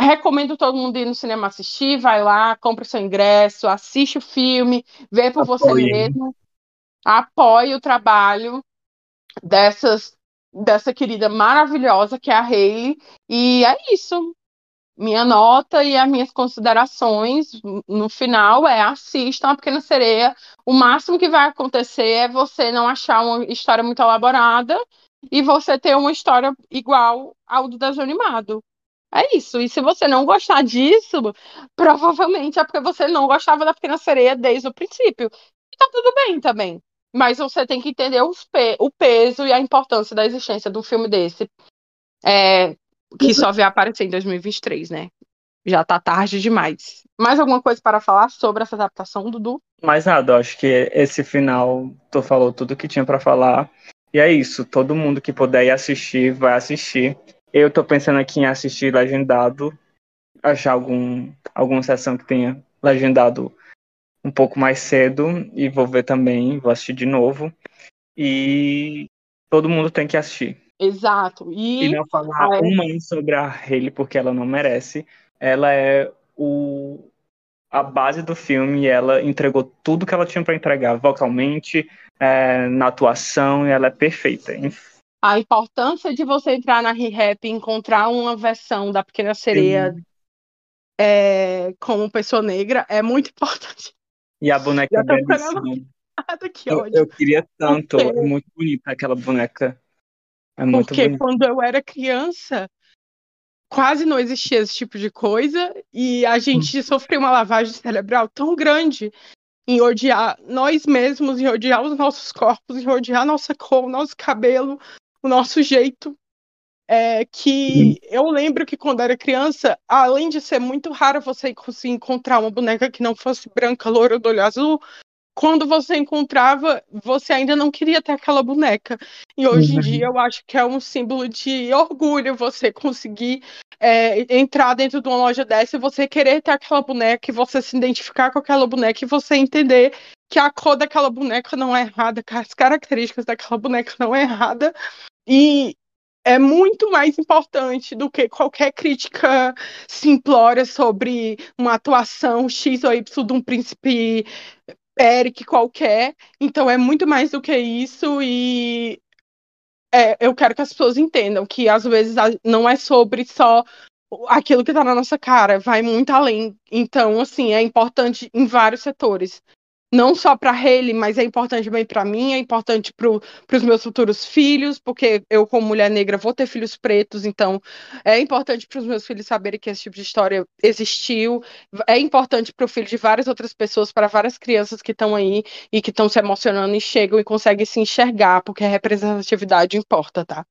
Recomendo todo mundo ir no cinema assistir, vai lá, compra o seu ingresso, assiste o filme, vê por Apoie. você mesmo, apoie o trabalho dessas dessa querida maravilhosa que é a Hayley, e é isso minha nota e as minhas considerações no final é assistam a Pequena Sereia. O máximo que vai acontecer é você não achar uma história muito elaborada e você ter uma história igual ao do desenho animado. É isso. E se você não gostar disso, provavelmente é porque você não gostava da Pequena Sereia desde o princípio. E tá tudo bem também. Mas você tem que entender pe o peso e a importância da existência de um filme desse. É, que só vai aparecer em 2023, né? Já tá tarde demais. Mais alguma coisa para falar sobre essa adaptação, Dudu? Mais nada, acho que esse final tu falou tudo que tinha para falar. E é isso, todo mundo que puder ir assistir, vai assistir. Eu tô pensando aqui em assistir legendado, achar algum, alguma sessão que tenha legendado um pouco mais cedo e vou ver também, vou assistir de novo. E todo mundo tem que assistir. Exato. E, e não falar é... uma sobre a Hayley porque ela não merece. Ela é o a base do filme ela entregou tudo que ela tinha para entregar vocalmente, é, na atuação, e ela é perfeita. A importância de você entrar na ReHap e encontrar uma versão da Pequena Sereia é, como pessoa negra é muito importante. E a boneca é belíssima. Eu, eu, queria tanto, é muito bonita aquela boneca. É muito Porque bonito. quando eu era criança, quase não existia esse tipo de coisa e a gente hum. sofreu uma lavagem cerebral tão grande em odiar nós mesmos, em odiar os nossos corpos, em odiar nossa cor, nosso cabelo, o nosso jeito. É, que eu lembro que quando era criança, além de ser muito raro você conseguir encontrar uma boneca que não fosse branca, loura, do olho azul, quando você encontrava, você ainda não queria ter aquela boneca. E hoje em dia eu acho que é um símbolo de orgulho você conseguir é, entrar dentro de uma loja dessa e você querer ter aquela boneca e você se identificar com aquela boneca e você entender que a cor daquela boneca não é errada, que as características daquela boneca não é errada. E é muito mais importante do que qualquer crítica simplória sobre uma atuação X ou Y de um príncipe Eric qualquer. Então é muito mais do que isso e é, eu quero que as pessoas entendam que às vezes não é sobre só aquilo que tá na nossa cara, vai muito além. Então, assim, é importante em vários setores. Não só para ele, mas é importante também para mim, é importante para os meus futuros filhos, porque eu, como mulher negra, vou ter filhos pretos, então é importante para os meus filhos saberem que esse tipo de história existiu. É importante para o filho de várias outras pessoas, para várias crianças que estão aí e que estão se emocionando e chegam e conseguem se enxergar, porque a representatividade importa, tá?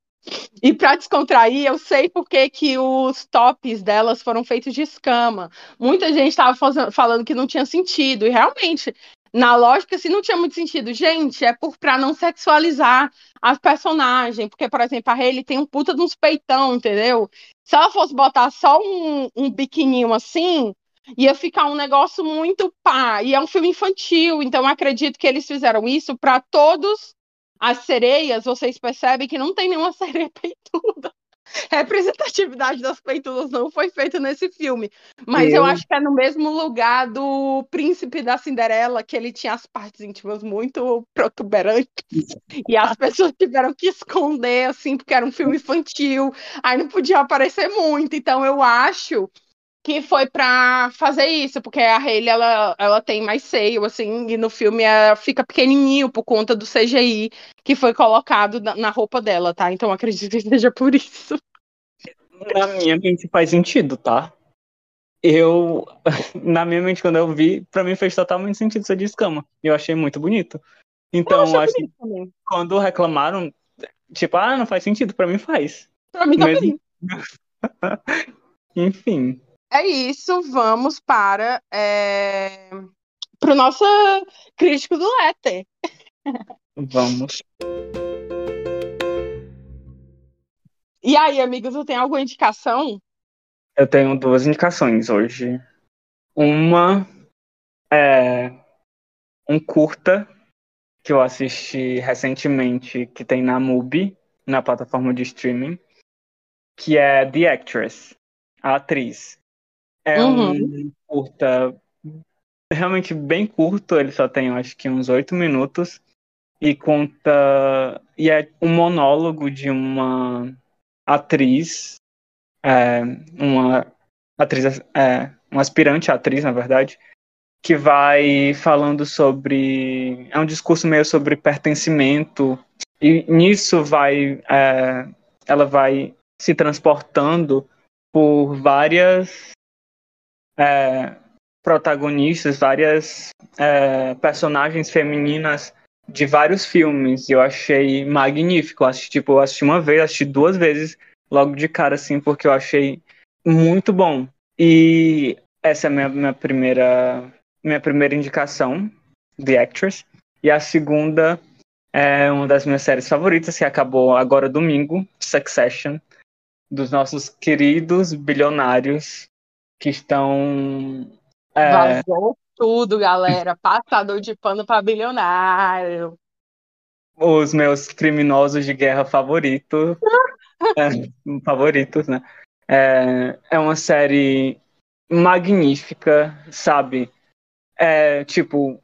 E para descontrair, eu sei porque que os tops delas foram feitos de escama. Muita gente estava falando que não tinha sentido, e realmente, na lógica, assim, não tinha muito sentido. Gente, é por para não sexualizar as personagens, porque, por exemplo, a Hayley tem um puta de uns peitão, entendeu? Se ela fosse botar só um, um biquininho assim, ia ficar um negócio muito pá. E é um filme infantil, então acredito que eles fizeram isso para todos as sereias, vocês percebem que não tem nenhuma sereia peituda. Representatividade das peitudas não foi feita nesse filme. Mas eu... eu acho que é no mesmo lugar do príncipe da Cinderela, que ele tinha as partes íntimas muito protuberantes. E as pessoas tiveram que esconder, assim, porque era um filme infantil. Aí não podia aparecer muito. Então eu acho que foi para fazer isso, porque a Hayley ela, ela tem mais seio, assim, e no filme ela fica pequenininho por conta do CGI que foi colocado na, na roupa dela, tá? Então acredito que seja por isso. Na minha mente faz sentido, tá? Eu, na minha mente, quando eu vi, pra mim fez totalmente sentido ser de escama. Eu achei muito bonito. Então, eu acho que quando reclamaram, tipo, ah, não faz sentido, pra mim faz. Pra mim também. Mas... Enfim. É isso, vamos para é... o nosso crítico do Letter. Vamos. E aí, amigos, eu tenho alguma indicação? Eu tenho duas indicações hoje. Uma é um curta que eu assisti recentemente, que tem na MUBI, na plataforma de streaming, que é The Actress, a atriz. É Uhum. um curta realmente bem curto, ele só tem, acho que uns oito minutos, e conta. E é um monólogo de uma atriz, é, uma atriz, é, um aspirante atriz, na verdade, que vai falando sobre. É um discurso meio sobre pertencimento, e nisso vai. é, ela vai se transportando por várias é, protagonistas, várias é, personagens femininas de vários filmes. Eu achei magnífico. Eu assisti, tipo, eu assisti uma vez, assisti duas vezes logo de cara, assim, porque eu achei muito bom. E essa é a minha, minha primeira minha primeira indicação, The Actress. E a segunda é uma das minhas séries favoritas, que acabou agora domingo, Succession, dos nossos queridos bilionários que estão. é, Vazou tudo, galera. Passador de pano para bilionário. os meus criminosos de guerra favorito, é, favoritos, né? É, é uma série magnífica, sabe? É, tipo,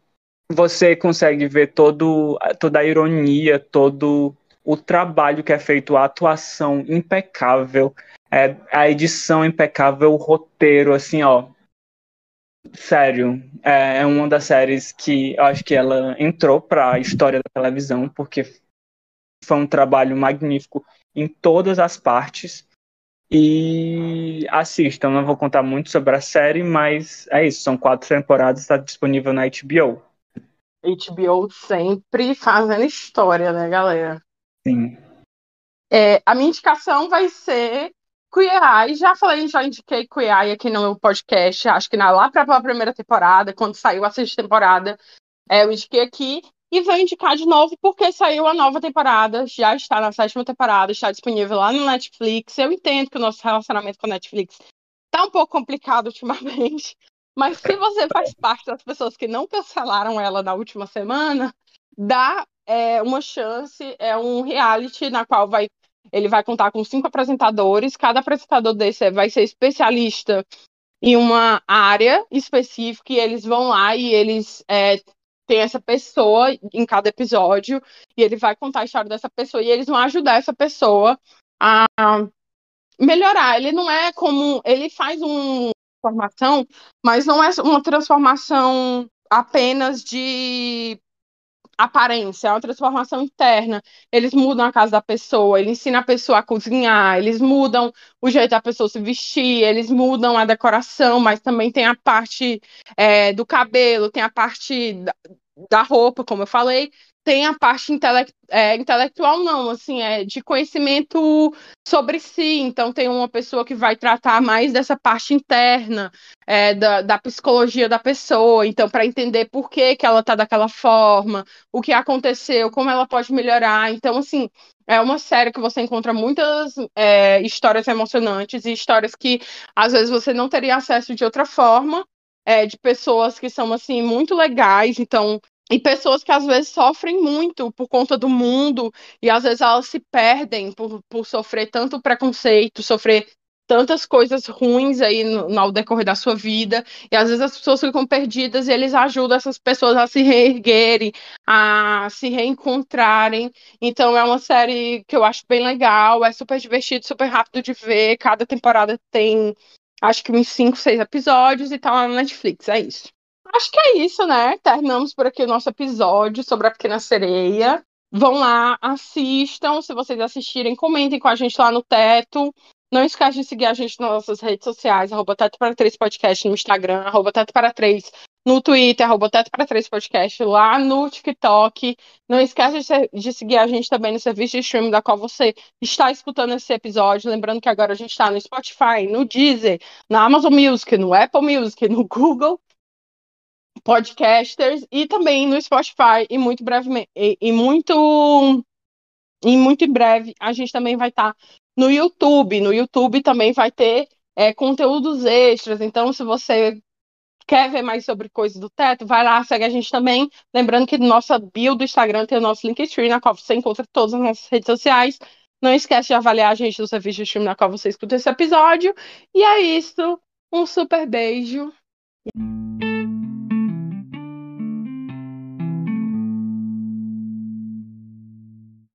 você consegue ver todo, toda a ironia, todo o trabalho que é feito, a atuação impecável, é, a edição impecável, o roteiro, assim, ó. Sério, é, é uma das séries que eu acho que ela entrou para a história da televisão, porque foi um trabalho magnífico em todas as partes. E assistam, não vou contar muito sobre a série, mas é isso, são quatro temporadas, está disponível na HBO. HBO sempre fazendo história, né, galera? Sim. É, a minha indicação vai ser Queer Eye. Já falei, já indiquei Queer Eye aqui no meu podcast. Acho que na, lá para a primeira temporada, quando saiu a sexta temporada. É, eu indiquei aqui e vou indicar de novo porque saiu a nova temporada, já está na sétima temporada, está disponível lá no Netflix. Eu entendo que o nosso relacionamento com a Netflix está um pouco complicado ultimamente, mas se você faz parte das pessoas que não cancelaram ela na última semana, dá é, uma chance, é um reality na qual vai ele vai contar com cinco apresentadores, cada apresentador desse vai ser especialista em uma área específica e eles vão lá e eles é, têm essa pessoa em cada episódio e ele vai contar a história dessa pessoa e eles vão ajudar essa pessoa a melhorar. Ele não é como ele faz uma transformação, mas não é uma transformação apenas de aparência, é uma transformação interna. Eles mudam a casa da pessoa, eles ensinam a pessoa a cozinhar, eles mudam o jeito da pessoa se vestir, eles mudam a decoração, mas também tem a parte é, do cabelo, tem a parte da, roupa, como eu falei, tem a parte é, intelectual, não, assim, é de conhecimento sobre si. Então, tem uma pessoa que vai tratar mais dessa parte interna, é, da, da, psicologia da pessoa. Então, para entender por que, que ela está daquela forma, o que aconteceu, como ela pode melhorar. Então, assim, é uma série que você encontra muitas é, histórias emocionantes e histórias que, às vezes, você não teria acesso de outra forma. É, de pessoas que são assim muito legais, então e pessoas que às vezes sofrem muito por conta do mundo e às vezes elas se perdem por, por sofrer tanto preconceito, sofrer tantas coisas ruins aí no, decorrer da sua vida e às vezes as pessoas ficam perdidas e eles ajudam essas pessoas a se reerguerem, a se reencontrarem. Então é uma série que eu acho bem legal, é super divertido, super rápido de ver. Cada temporada tem acho que uns 5, 6 episódios e tá lá na Netflix, é isso. Acho que é isso, né? Terminamos por aqui o nosso episódio sobre a Pequena Sereia. Vão lá, assistam. Se vocês assistirem, comentem com a gente lá no teto. Não esquece de seguir a gente nas nossas redes sociais, arroba Teto para 3 Podcast no Instagram, arroba Teto para 3 no Twitter, arroba Teto para 3 Podcast, lá no TikTok. Não esquece de, de, seguir a gente também no serviço de streaming da qual você está escutando esse episódio. Lembrando que agora a gente está no Spotify, no Deezer, na Amazon Music, no Apple Music, no Google podcasters e também no Spotify e muito brevemente e, e muito e muito em breve a gente também vai estar tá no YouTube. No YouTube também vai ter é, conteúdos extras. Então, se você quer ver mais sobre coisas do teto, vai lá, segue a gente também. Lembrando que no nossa bio do Instagram tem o nosso Linktree, na qual você encontra todas as nossas redes sociais. Não esquece de avaliar a gente no serviço de stream na qual você escuta esse episódio. E é isso. Um super beijo.